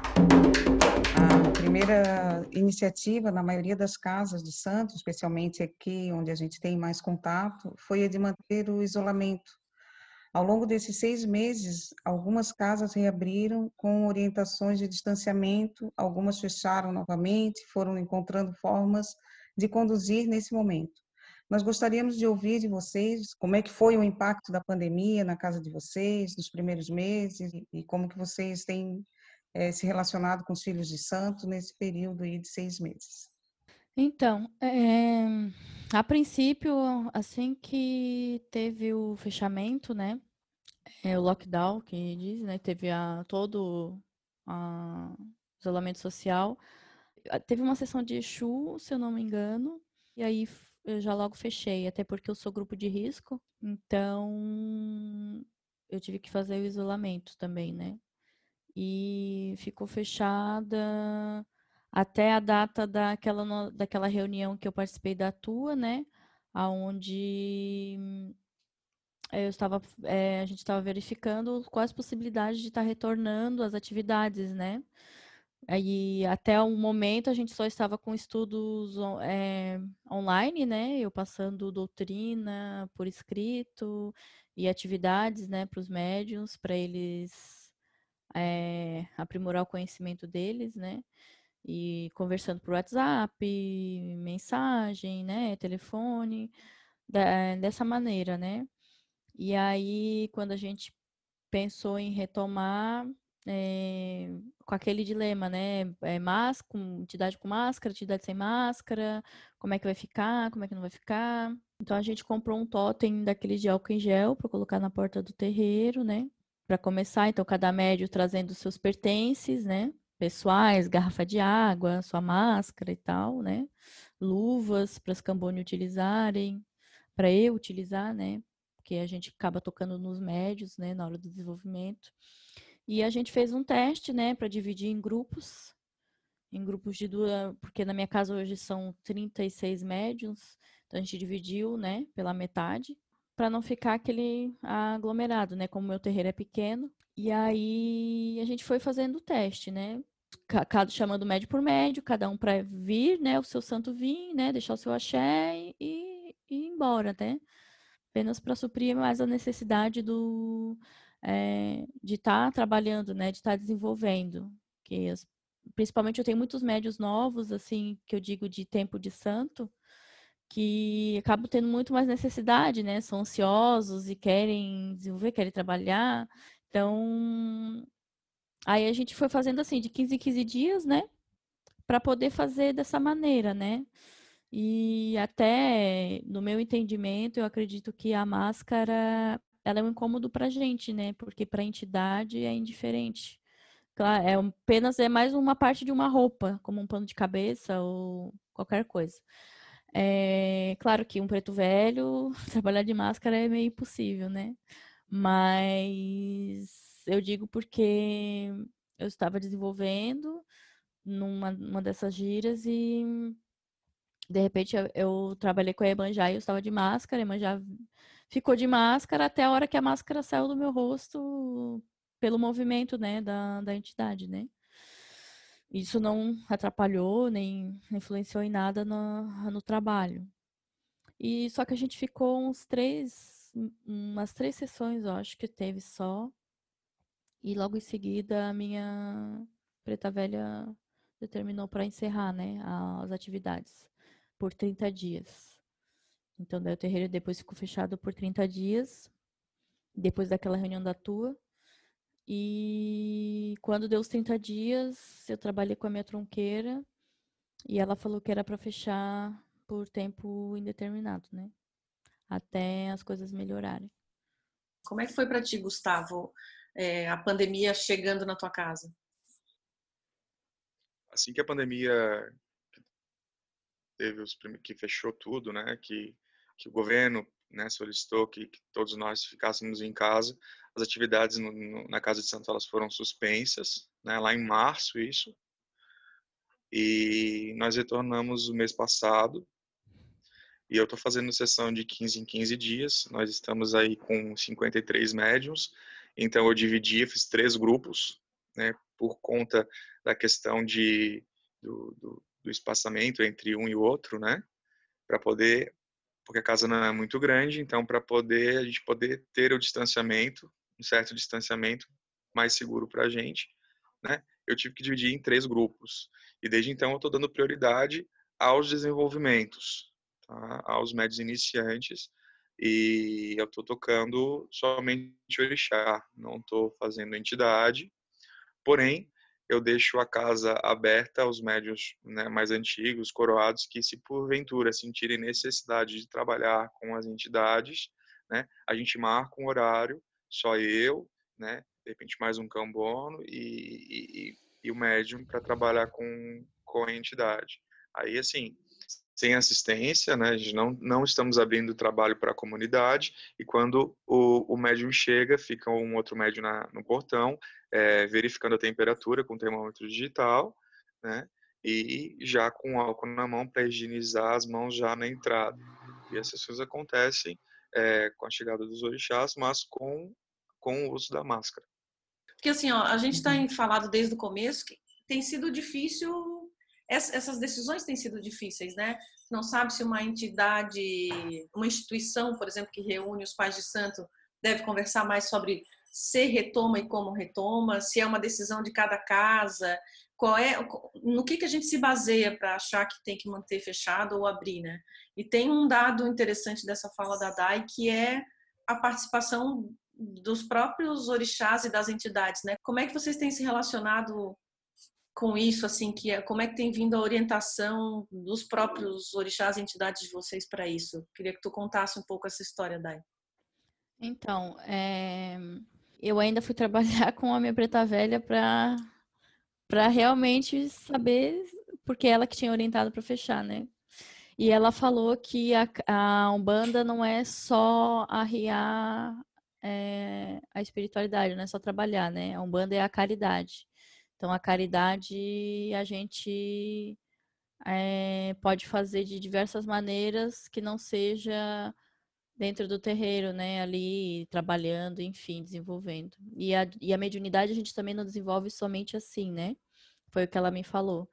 A primeira iniciativa na maioria das casas de santos, especialmente aqui onde a gente tem mais contato, foi a de manter o isolamento ao longo desses seis meses, algumas casas reabriram com orientações de distanciamento, algumas fecharam novamente, foram encontrando formas de conduzir nesse momento. Nós gostaríamos de ouvir de vocês como é que foi o impacto da pandemia na casa de vocês, nos primeiros meses, e como que vocês têm é, se relacionado com os filhos de santo nesse período aí de seis meses. Então, é, a princípio, assim que teve o fechamento, né, é, o lockdown, que diz, né, teve a, todo o isolamento social, teve uma sessão de Exu, se eu não me engano, e aí eu já logo fechei, até porque eu sou grupo de risco, então eu tive que fazer o isolamento também, né? E ficou fechada até a data daquela, daquela reunião que eu participei da tua, né? Aonde eu estava, é, a gente estava verificando quais possibilidades de estar retornando às atividades, né? Aí até o momento a gente só estava com estudos é, online, né? Eu passando doutrina por escrito e atividades, né, para os médiums, para eles é, aprimorar o conhecimento deles, né? E conversando por WhatsApp, mensagem, né, telefone, da, dessa maneira, né? E aí, quando a gente pensou em retomar, é, com aquele dilema, né? É, máscara, com, entidade com máscara, entidade sem máscara, como é que vai ficar, como é que não vai ficar. Então a gente comprou um totem daquele de álcool em gel para colocar na porta do terreiro, né? Para começar, então cada médio trazendo seus pertences, né? Pessoais, garrafa de água, sua máscara e tal, né? Luvas para as cambone utilizarem, para eu utilizar, né? Porque a gente acaba tocando nos médios, né? Na hora do desenvolvimento. E a gente fez um teste, né, para dividir em grupos, em grupos de duas, porque na minha casa hoje são 36 médiums, então a gente dividiu, né, pela metade, para não ficar aquele aglomerado, né, como meu terreiro é pequeno. E aí a gente foi fazendo o teste, né, cada chamando médio por médio, cada um para vir, né, o seu santo vir, né, deixar o seu axé e, e ir embora, né? Apenas para suprir mais a necessidade do é, de estar tá trabalhando, né, de estar tá desenvolvendo. Que as, principalmente eu tenho muitos médios novos, assim, que eu digo de tempo de santo, que acabam tendo muito mais necessidade, né? São ansiosos e querem desenvolver, querem trabalhar. Então, aí a gente foi fazendo assim, de 15 em 15 dias, né? Para poder fazer dessa maneira, né? E até, no meu entendimento, eu acredito que a máscara ela é um incômodo para gente, né? Porque para a entidade é indiferente. Claro, é apenas é mais uma parte de uma roupa, como um pano de cabeça ou qualquer coisa. É, claro que um preto velho trabalhar de máscara é meio impossível, né? Mas eu digo porque eu estava desenvolvendo numa, numa dessas giras e de repente eu, eu trabalhei com a Emanjá e eu estava de máscara, a Emanjá ficou de máscara até a hora que a máscara saiu do meu rosto pelo movimento, né, da, da entidade, né. Isso não atrapalhou, nem influenciou em nada no, no trabalho. E só que a gente ficou uns três, umas três sessões, eu acho que teve só. E logo em seguida a minha preta velha determinou para encerrar, né, as atividades por 30 dias. Então, daí o terreiro depois ficou fechado por 30 dias, depois daquela reunião da tua. E quando deu os 30 dias, eu trabalhei com a minha tronqueira e ela falou que era para fechar por tempo indeterminado, né? Até as coisas melhorarem. Como é que foi para ti, Gustavo, é, a pandemia chegando na tua casa? Assim que a pandemia teve os que fechou tudo, né? Que que o governo né, solicitou que, que, todos nós ficássemos em casa. As atividades no, no, na Casa de Santo elas foram suspensas, né, lá em março isso. E nós retornamos o mês passado. E eu estou fazendo sessão de 15 em 15 dias. Nós estamos aí com 53 médiums. Então eu dividi, fiz três grupos, né, por conta da questão de, do, do, do espaçamento entre um e o outro, né, para poder porque a casa não é muito grande, então para poder a gente poder ter o distanciamento, um certo distanciamento mais seguro para a gente, né? Eu tive que dividir em três grupos e desde então eu estou dando prioridade aos desenvolvimentos, tá? aos médios iniciantes e eu estou tocando somente orixá, não estou fazendo entidade, porém eu deixo a casa aberta aos médios né, mais antigos, coroados, que se porventura sentirem necessidade de trabalhar com as entidades, né, a gente marca um horário, só eu, né, de repente mais um cambono e, e, e o médium para trabalhar com, com a entidade. Aí, assim, sem assistência, né? A gente não, não estamos abrindo trabalho para a comunidade e quando o, o médium chega, fica um outro médium na, no portão, é, verificando a temperatura com termômetro digital, né? E já com álcool na mão para higienizar as mãos já na entrada. E essas coisas acontecem é, com a chegada dos orixás, mas com, com o uso da máscara. Porque assim, ó, a gente está uhum. falado desde o começo que tem sido difícil essas decisões têm sido difíceis, né? Não sabe se uma entidade, uma instituição, por exemplo, que reúne os pais de santo, deve conversar mais sobre se retoma e como retoma, se é uma decisão de cada casa, qual é, no que, que a gente se baseia para achar que tem que manter fechado ou abrir, né? E tem um dado interessante dessa fala da Dai que é a participação dos próprios orixás e das entidades, né? Como é que vocês têm se relacionado com isso, assim, que é, como é que tem vindo a orientação dos próprios orixás entidades de vocês para isso? Queria que tu contasse um pouco essa história, Dai. Então, é... eu ainda fui trabalhar com a minha preta velha para para realmente saber porque ela que tinha orientado para fechar, né? E ela falou que a, a Umbanda não é só arriar é, a espiritualidade, não é só trabalhar, né? A Umbanda é a caridade. Então, a caridade a gente é, pode fazer de diversas maneiras que não seja dentro do terreiro, né? Ali trabalhando, enfim, desenvolvendo. E a, e a mediunidade a gente também não desenvolve somente assim, né? Foi o que ela me falou.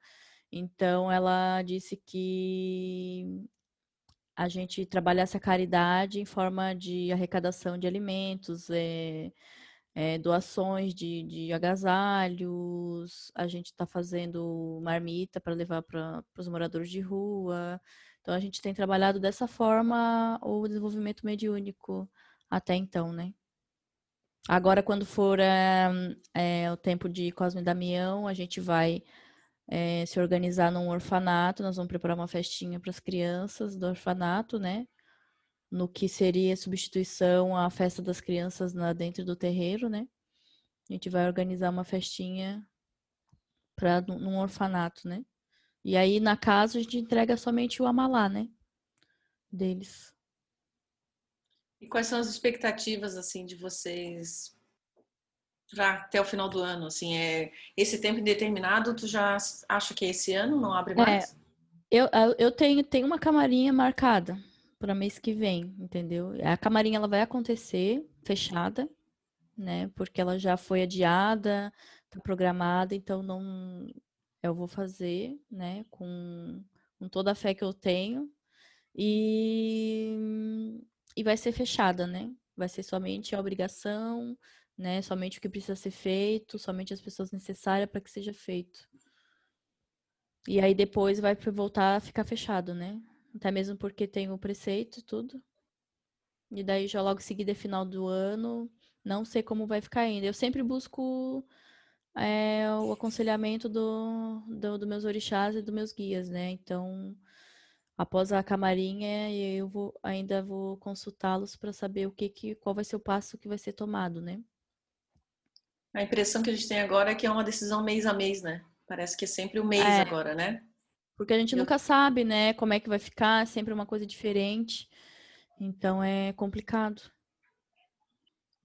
Então, ela disse que a gente trabalhasse a caridade em forma de arrecadação de alimentos, é, é, doações de, de agasalhos, a gente está fazendo marmita para levar para os moradores de rua. Então a gente tem trabalhado dessa forma o desenvolvimento mediúnico até então, né? Agora, quando for é, é, o tempo de Cosme e Damião, a gente vai se organizar num orfanato, nós vamos preparar uma festinha para as crianças do orfanato, né? No que seria substituição à festa das crianças na, dentro do terreiro, né? A gente vai organizar uma festinha para num orfanato, né? E aí na casa a gente entrega somente o amalá, né? Deles. E quais são as expectativas assim de vocês já até o final do ano? Assim, é esse tempo indeterminado, tu já acha que é esse ano não abre é, mais? É, eu, eu tenho, tenho uma camarinha marcada para mês que vem, entendeu? A camarinha ela vai acontecer fechada, né? Porque ela já foi adiada, tá programada, então não eu vou fazer, né, com, com toda a fé que eu tenho e e vai ser fechada, né? Vai ser somente a obrigação, né? Somente o que precisa ser feito, somente as pessoas necessárias para que seja feito. E aí depois vai voltar a ficar fechado, né? Até mesmo porque tem o preceito e tudo. E daí já logo em seguida é final do ano. Não sei como vai ficar ainda. Eu sempre busco é, o aconselhamento do, do, do, meus orixás e dos meus guias, né? Então, após a camarinha, eu vou, ainda vou consultá-los para saber o que, que qual vai ser o passo que vai ser tomado, né? A impressão que a gente tem agora é que é uma decisão mês a mês, né? Parece que é sempre o mês é. agora, né? Porque a gente nunca sabe, né, como é que vai ficar, é sempre uma coisa diferente. Então é complicado.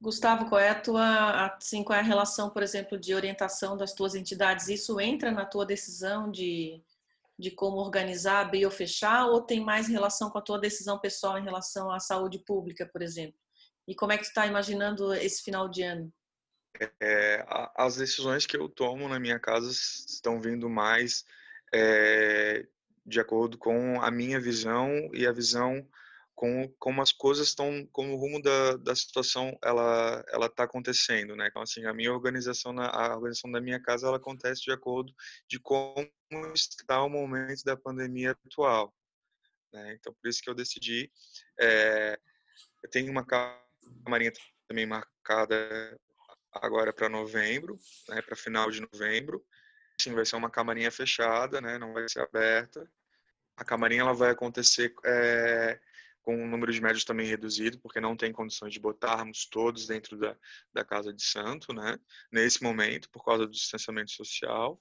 Gustavo, qual é a tua, assim, qual é a relação, por exemplo, de orientação das tuas entidades? Isso entra na tua decisão de, de como organizar, abrir ou fechar, ou tem mais relação com a tua decisão pessoal em relação à saúde pública, por exemplo? E como é que tu está imaginando esse final de ano? É, as decisões que eu tomo na minha casa estão vindo mais é, de acordo com a minha visão e a visão com como as coisas estão, como o rumo da, da situação ela ela está acontecendo, né? Então assim a minha organização na a organização da minha casa ela acontece de acordo de como está o momento da pandemia atual, Né? Então, por isso que eu decidi. É, eu tenho uma camarinha também marcada agora para novembro, né, para final de novembro. Sim, vai ser uma camarinha fechada, né, não vai ser aberta. A camarinha ela vai acontecer é, com um número de médios também reduzido, porque não tem condições de botarmos todos dentro da, da casa de santo, né, nesse momento, por causa do distanciamento social.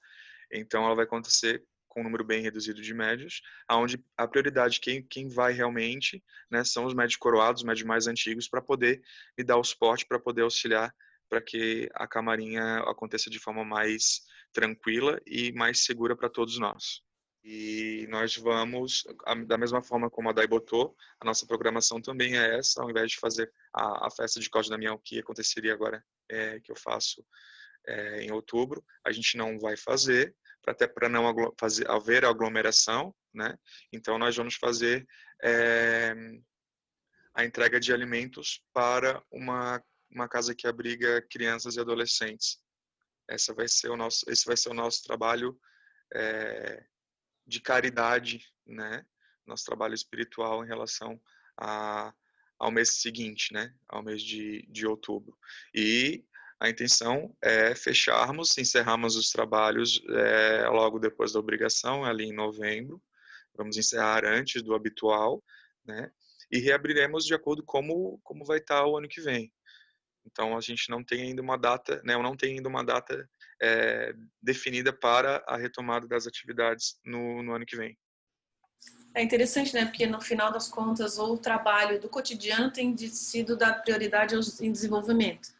Então, ela vai acontecer com um número bem reduzido de médios, aonde a prioridade quem quem vai realmente, né, são os médios coroados, os médios mais antigos para poder me dar o suporte para poder auxiliar para que a camarinha aconteça de forma mais tranquila e mais segura para todos nós. E nós vamos, da mesma forma como a Dai botou, a nossa programação também é essa, ao invés de fazer a, a festa de Código Damião, que aconteceria agora, é, que eu faço é, em outubro, a gente não vai fazer, até para não fazer, haver aglomeração, né? Então nós vamos fazer é, a entrega de alimentos para uma uma casa que abriga crianças e adolescentes. Essa vai ser o nosso, esse vai ser o nosso trabalho é, de caridade, né? Nosso trabalho espiritual em relação a, ao mês seguinte, né? Ao mês de, de outubro. E a intenção é fecharmos, encerrarmos os trabalhos é, logo depois da obrigação, ali em novembro. Vamos encerrar antes do habitual, né? E reabriremos de acordo como como vai estar o ano que vem. Então a gente não tem ainda uma data, né? Não tenho ainda uma data é, definida para a retomada das atividades no, no ano que vem. É interessante, né? Porque no final das contas, o trabalho do cotidiano tem sido dar prioridade ao desenvolvimento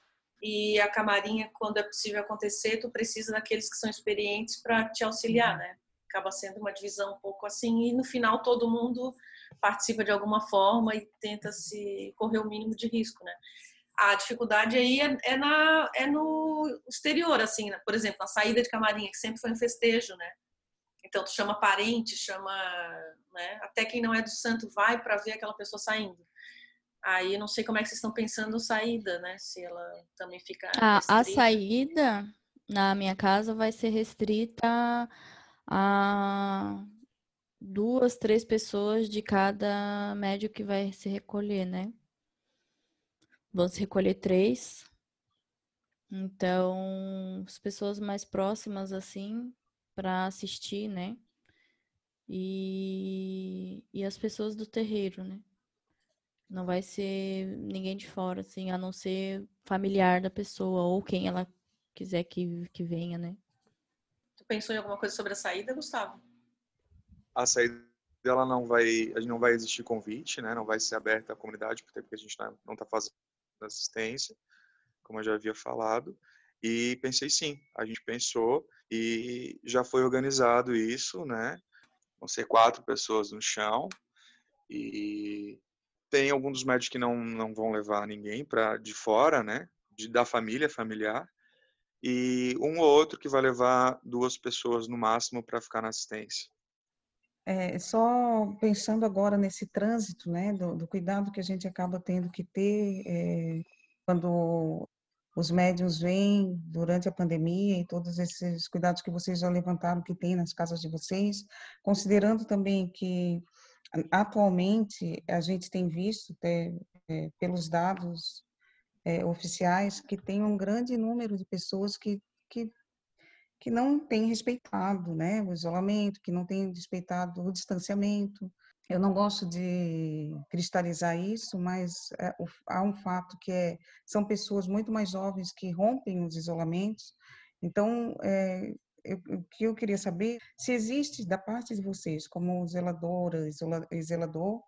e a camarinha, quando é possível acontecer, tu precisa daqueles que são experientes para te auxiliar, né? Acaba sendo uma divisão um pouco assim e no final todo mundo participa de alguma forma e tenta se correr o mínimo de risco, né? A dificuldade aí é, é na, é no exterior, assim, né? por exemplo, a saída de camarinha, que sempre foi um festejo, né? Então, tu chama parente, chama, né? Até quem não é do santo vai para ver aquela pessoa saindo. Aí não sei como é que vocês estão pensando saída, né? Se ela também fica. A, a saída na minha casa vai ser restrita a duas, três pessoas de cada médio que vai se recolher, né? Se recolher três. Então, as pessoas mais próximas, assim, para assistir, né? E, e as pessoas do terreiro, né? Não vai ser ninguém de fora, assim, a não ser familiar da pessoa ou quem ela quiser que, que venha, né? Tu pensou em alguma coisa sobre a saída, Gustavo? A saída dela não vai, a gente não vai existir convite, né? Não vai ser aberta à comunidade, porque a gente não está fazendo assistência, como eu já havia falado. E pensei sim, a gente pensou e já foi organizado isso, né? Vão ser quatro pessoas no chão e tem alguns dos médicos que não, não vão levar ninguém para de fora, né? De, da família, familiar. E um ou outro que vai levar duas pessoas no máximo para ficar na assistência. É, só pensando agora nesse trânsito, né, do, do, cuidado que a gente acaba tendo que ter é, quando os médiums vêm durante a pandemia e todos esses cuidados que vocês já levantaram que tem nas casas de vocês, considerando também que Atualmente, a gente tem visto, é, pelos dados é, oficiais, que tem um grande número de pessoas que, que, que não têm respeitado né, o isolamento, que não têm respeitado o distanciamento. Eu não gosto de cristalizar isso, mas é, o, há um fato que é, são pessoas muito mais jovens que rompem os isolamentos. Então, é, o que eu queria saber se existe da parte de vocês, como zeladora zelador,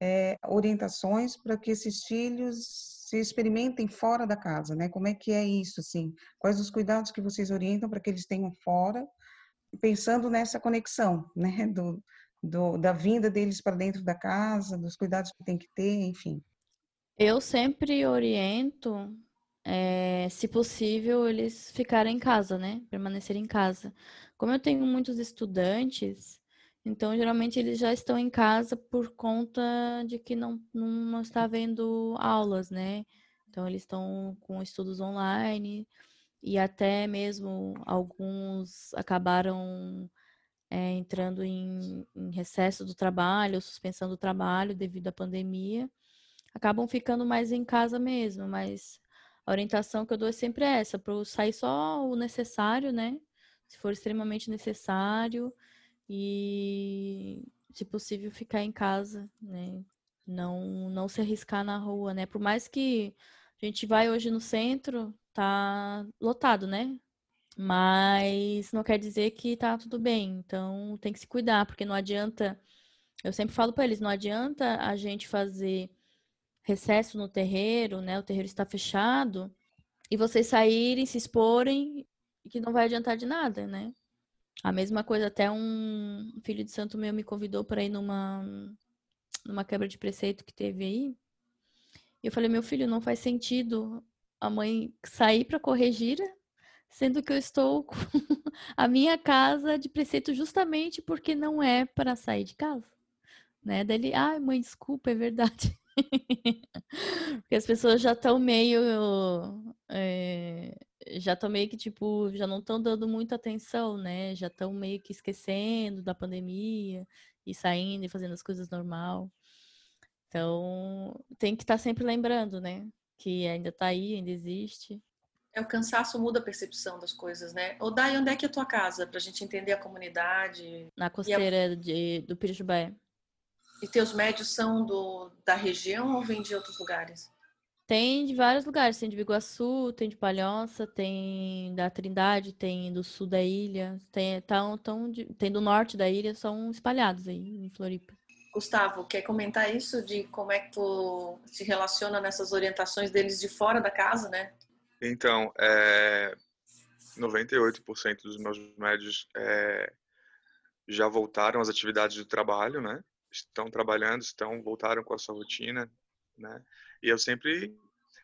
é, orientações para que esses filhos se experimentem fora da casa, né? Como é que é isso, assim? Quais os cuidados que vocês orientam para que eles tenham fora, pensando nessa conexão, né? Do, do da vinda deles para dentro da casa, dos cuidados que tem que ter, enfim. Eu sempre oriento é, se possível, eles ficarem em casa, né? Permanecerem em casa. Como eu tenho muitos estudantes, então geralmente eles já estão em casa por conta de que não, não, está havendo aulas, né? Então eles estão com estudos online e até mesmo alguns acabaram é, entrando em, em recesso do trabalho, suspensão do trabalho devido à pandemia, acabam ficando mais em casa mesmo, mas a orientação que eu dou é sempre essa, para sair só o necessário, né? Se for extremamente necessário e, se possível, ficar em casa, né? Não, não se arriscar na rua, né? Por mais que a gente vai hoje no centro, tá lotado, né? Mas não quer dizer que tá tudo bem. Então tem que se cuidar, porque não adianta. Eu sempre falo para eles, não adianta a gente fazer recesso no terreiro, né? O terreiro está fechado e vocês saírem, se exporem, que não vai adiantar de nada, né? A mesma coisa, até um filho de santo meu me convidou para ir numa numa quebra de preceito que teve aí. E eu falei, meu filho, não faz sentido a mãe sair para corrigir sendo que eu estou com a minha casa de preceito justamente porque não é para sair de casa, né? Daí ai, mãe, desculpa, é verdade. porque as pessoas já estão meio é, já estão meio que tipo já não estão dando muita atenção, né? Já estão meio que esquecendo da pandemia e saindo e fazendo as coisas normal. Então, tem que estar tá sempre lembrando, né? Que ainda está aí, ainda existe. É, o cansaço muda a percepção das coisas, né? Ou daí, onde é que é a tua casa? Pra gente entender a comunidade. Na costeira a... de, do Piritubaé. E teus médios são do, da região ou vêm de outros lugares? Tem de vários lugares. Tem de Biguaçu, tem de Palhoça, tem da Trindade, tem do sul da ilha. Tem, tão, tão de, tem do norte da ilha, são espalhados aí em Floripa. Gustavo, quer comentar isso de como é que tu se relaciona nessas orientações deles de fora da casa, né? Então, é, 98% dos meus médios é, já voltaram às atividades do trabalho, né? Estão trabalhando, estão voltaram com a sua rotina, né? E eu sempre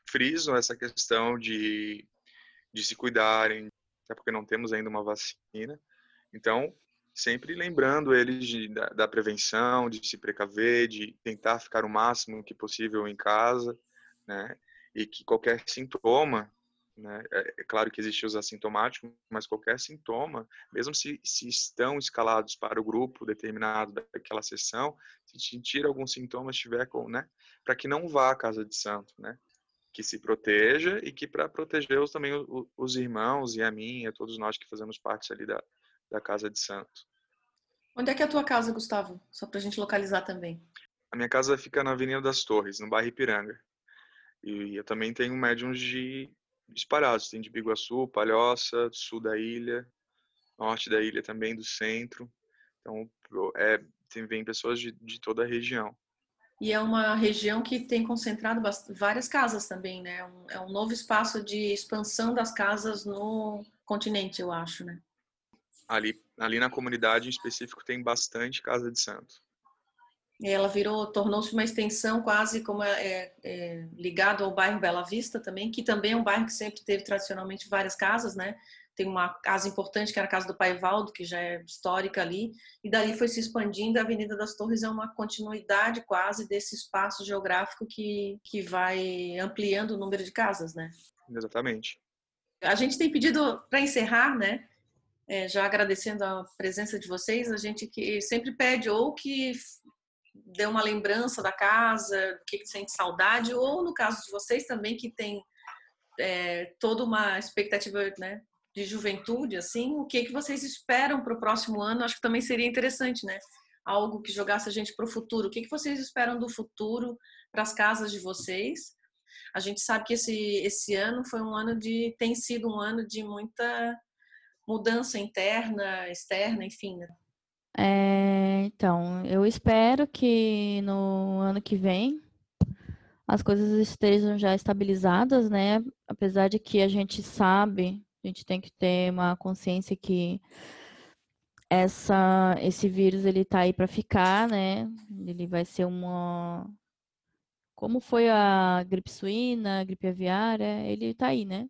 friso essa questão de, de se cuidarem, até porque não temos ainda uma vacina. Então, sempre lembrando eles de, da, da, prevenção, de se precaver, de tentar ficar o máximo que possível em casa, né? E que qualquer sintoma né? É, é, claro que existe os assintomáticos, mas qualquer sintoma, mesmo se, se estão escalados para o grupo determinado daquela sessão, se sentir algum sintoma, estiver com, né, para que não vá à casa de santo, né? Que se proteja e que para proteger os, também os, os, irmãos e a mim, e a todos nós que fazemos parte ali da, da casa de santo. Onde é que é a tua casa, Gustavo? Só para a gente localizar também. A minha casa fica na Avenida das Torres, no bairro Ipiranga. E eu também tenho médiums de espalhados. Tem de Biguaçu, Palhoça, sul da ilha, norte da ilha também, do centro. Então, é, tem, vem pessoas de, de toda a região. E é uma região que tem concentrado várias casas também, né? Um, é um novo espaço de expansão das casas no continente, eu acho, né? Ali, ali na comunidade em específico tem bastante casa de santo. Ela virou, tornou-se uma extensão quase como é, é, é, ligado ao bairro Bela Vista também, que também é um bairro que sempre teve tradicionalmente várias casas, né? Tem uma casa importante que era a casa do Pai Valdo, que já é histórica ali, e dali foi se expandindo. A Avenida das Torres é uma continuidade quase desse espaço geográfico que, que vai ampliando o número de casas, né? Exatamente. A gente tem pedido para encerrar, né? É, já agradecendo a presença de vocês, a gente que sempre pede ou que dê uma lembrança da casa, que sente saudade, ou no caso de vocês também que tem é, toda uma expectativa né, de juventude, assim, o que, que vocês esperam para o próximo ano? Acho que também seria interessante, né? Algo que jogasse a gente para o futuro. O que, que vocês esperam do futuro para as casas de vocês? A gente sabe que esse, esse ano foi um ano de. tem sido um ano de muita mudança interna, externa, enfim. Né? É, então, eu espero que no ano que vem as coisas estejam já estabilizadas, né? Apesar de que a gente sabe, a gente tem que ter uma consciência que essa, esse vírus ele tá aí para ficar, né? Ele vai ser uma como foi a gripe suína, a gripe aviária, ele tá aí, né?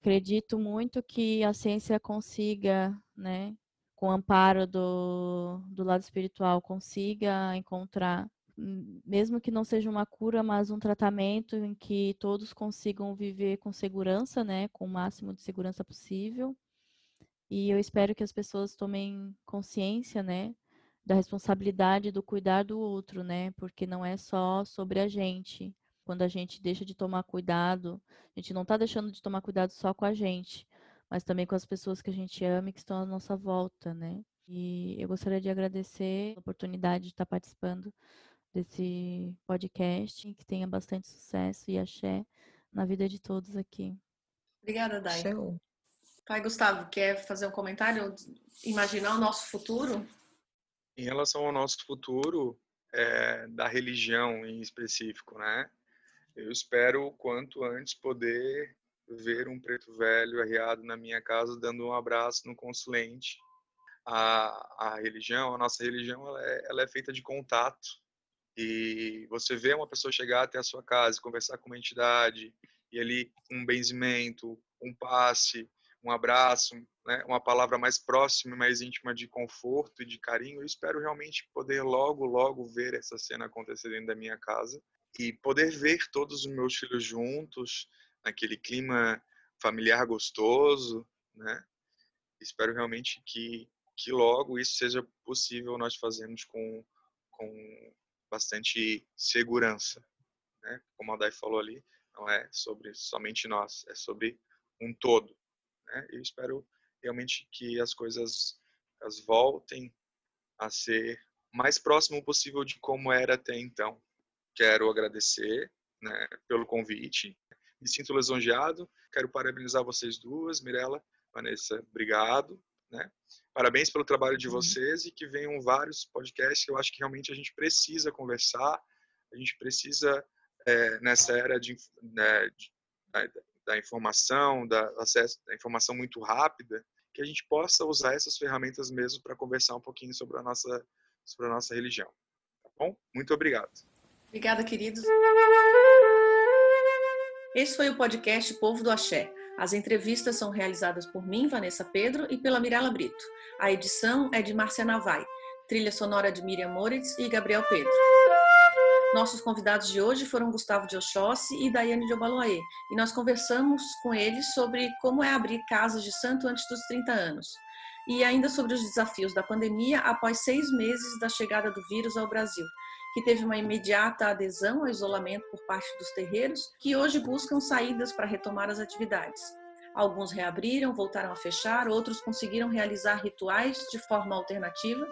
Acredito muito que a ciência consiga, né, com o amparo do, do lado espiritual, consiga encontrar, mesmo que não seja uma cura, mas um tratamento em que todos consigam viver com segurança, né, com o máximo de segurança possível. E eu espero que as pessoas tomem consciência, né, da responsabilidade do cuidar do outro, né? Porque não é só sobre a gente. Quando a gente deixa de tomar cuidado, a gente não está deixando de tomar cuidado só com a gente, mas também com as pessoas que a gente ama e que estão à nossa volta, né? E eu gostaria de agradecer a oportunidade de estar participando desse podcast, que tenha bastante sucesso e axé na vida de todos aqui. Obrigada, Dai. Pai Gustavo, quer fazer um comentário? Imaginar o nosso futuro? Em relação ao nosso futuro, é, da religião em específico, né? Eu espero o quanto antes poder ver um preto velho arriado na minha casa dando um abraço no consulente. A, a religião, a nossa religião, ela é, ela é feita de contato. E você vê uma pessoa chegar até a sua casa, conversar com uma entidade, e ali um benzimento, um passe, um abraço, né, uma palavra mais próxima, mais íntima de conforto e de carinho. Eu espero realmente poder logo, logo ver essa cena acontecer dentro da minha casa e poder ver todos os meus filhos juntos, naquele clima familiar gostoso, né? Espero realmente que que logo isso seja possível nós fazermos com com bastante segurança, né? Como a Dai falou ali, não é sobre somente nós, é sobre um todo. Né? Eu espero realmente que as coisas as voltem a ser mais próximo possível de como era até então. Quero agradecer né, pelo convite, me sinto lisonjeado, quero parabenizar vocês duas, Mirella, Vanessa, obrigado, né? Parabéns pelo trabalho de uhum. vocês e que venham vários podcasts que eu acho que realmente a gente precisa conversar, a gente precisa, é, nessa era de, né, de, da informação, da acesso da informação muito rápida, que a gente possa usar essas ferramentas mesmo para conversar um pouquinho sobre a nossa sobre a nossa religião. Tá bom? Muito obrigado. Obrigada, queridos. Esse foi o podcast Povo do Axé. As entrevistas são realizadas por mim, Vanessa Pedro, e pela Mirella Brito. A edição é de Márcia Navai. Trilha sonora de Miriam Moritz e Gabriel Pedro. Nossos convidados de hoje foram Gustavo de Oxóssi e Daiane de Obaloaê, e nós conversamos com eles sobre como é abrir casas de santo antes dos 30 anos, e ainda sobre os desafios da pandemia após seis meses da chegada do vírus ao Brasil, que teve uma imediata adesão ao isolamento por parte dos terreiros, que hoje buscam saídas para retomar as atividades. Alguns reabriram, voltaram a fechar, outros conseguiram realizar rituais de forma alternativa,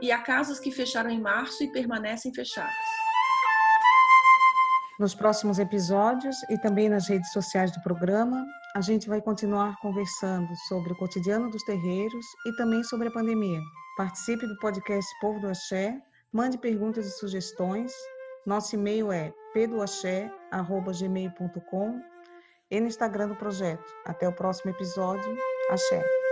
e há casas que fecharam em março e permanecem fechadas. Nos próximos episódios e também nas redes sociais do programa, a gente vai continuar conversando sobre o cotidiano dos terreiros e também sobre a pandemia. Participe do podcast Povo do Axé, mande perguntas e sugestões. Nosso e-mail é pedoaxé.gmail.com e no Instagram do projeto. Até o próximo episódio. Axé.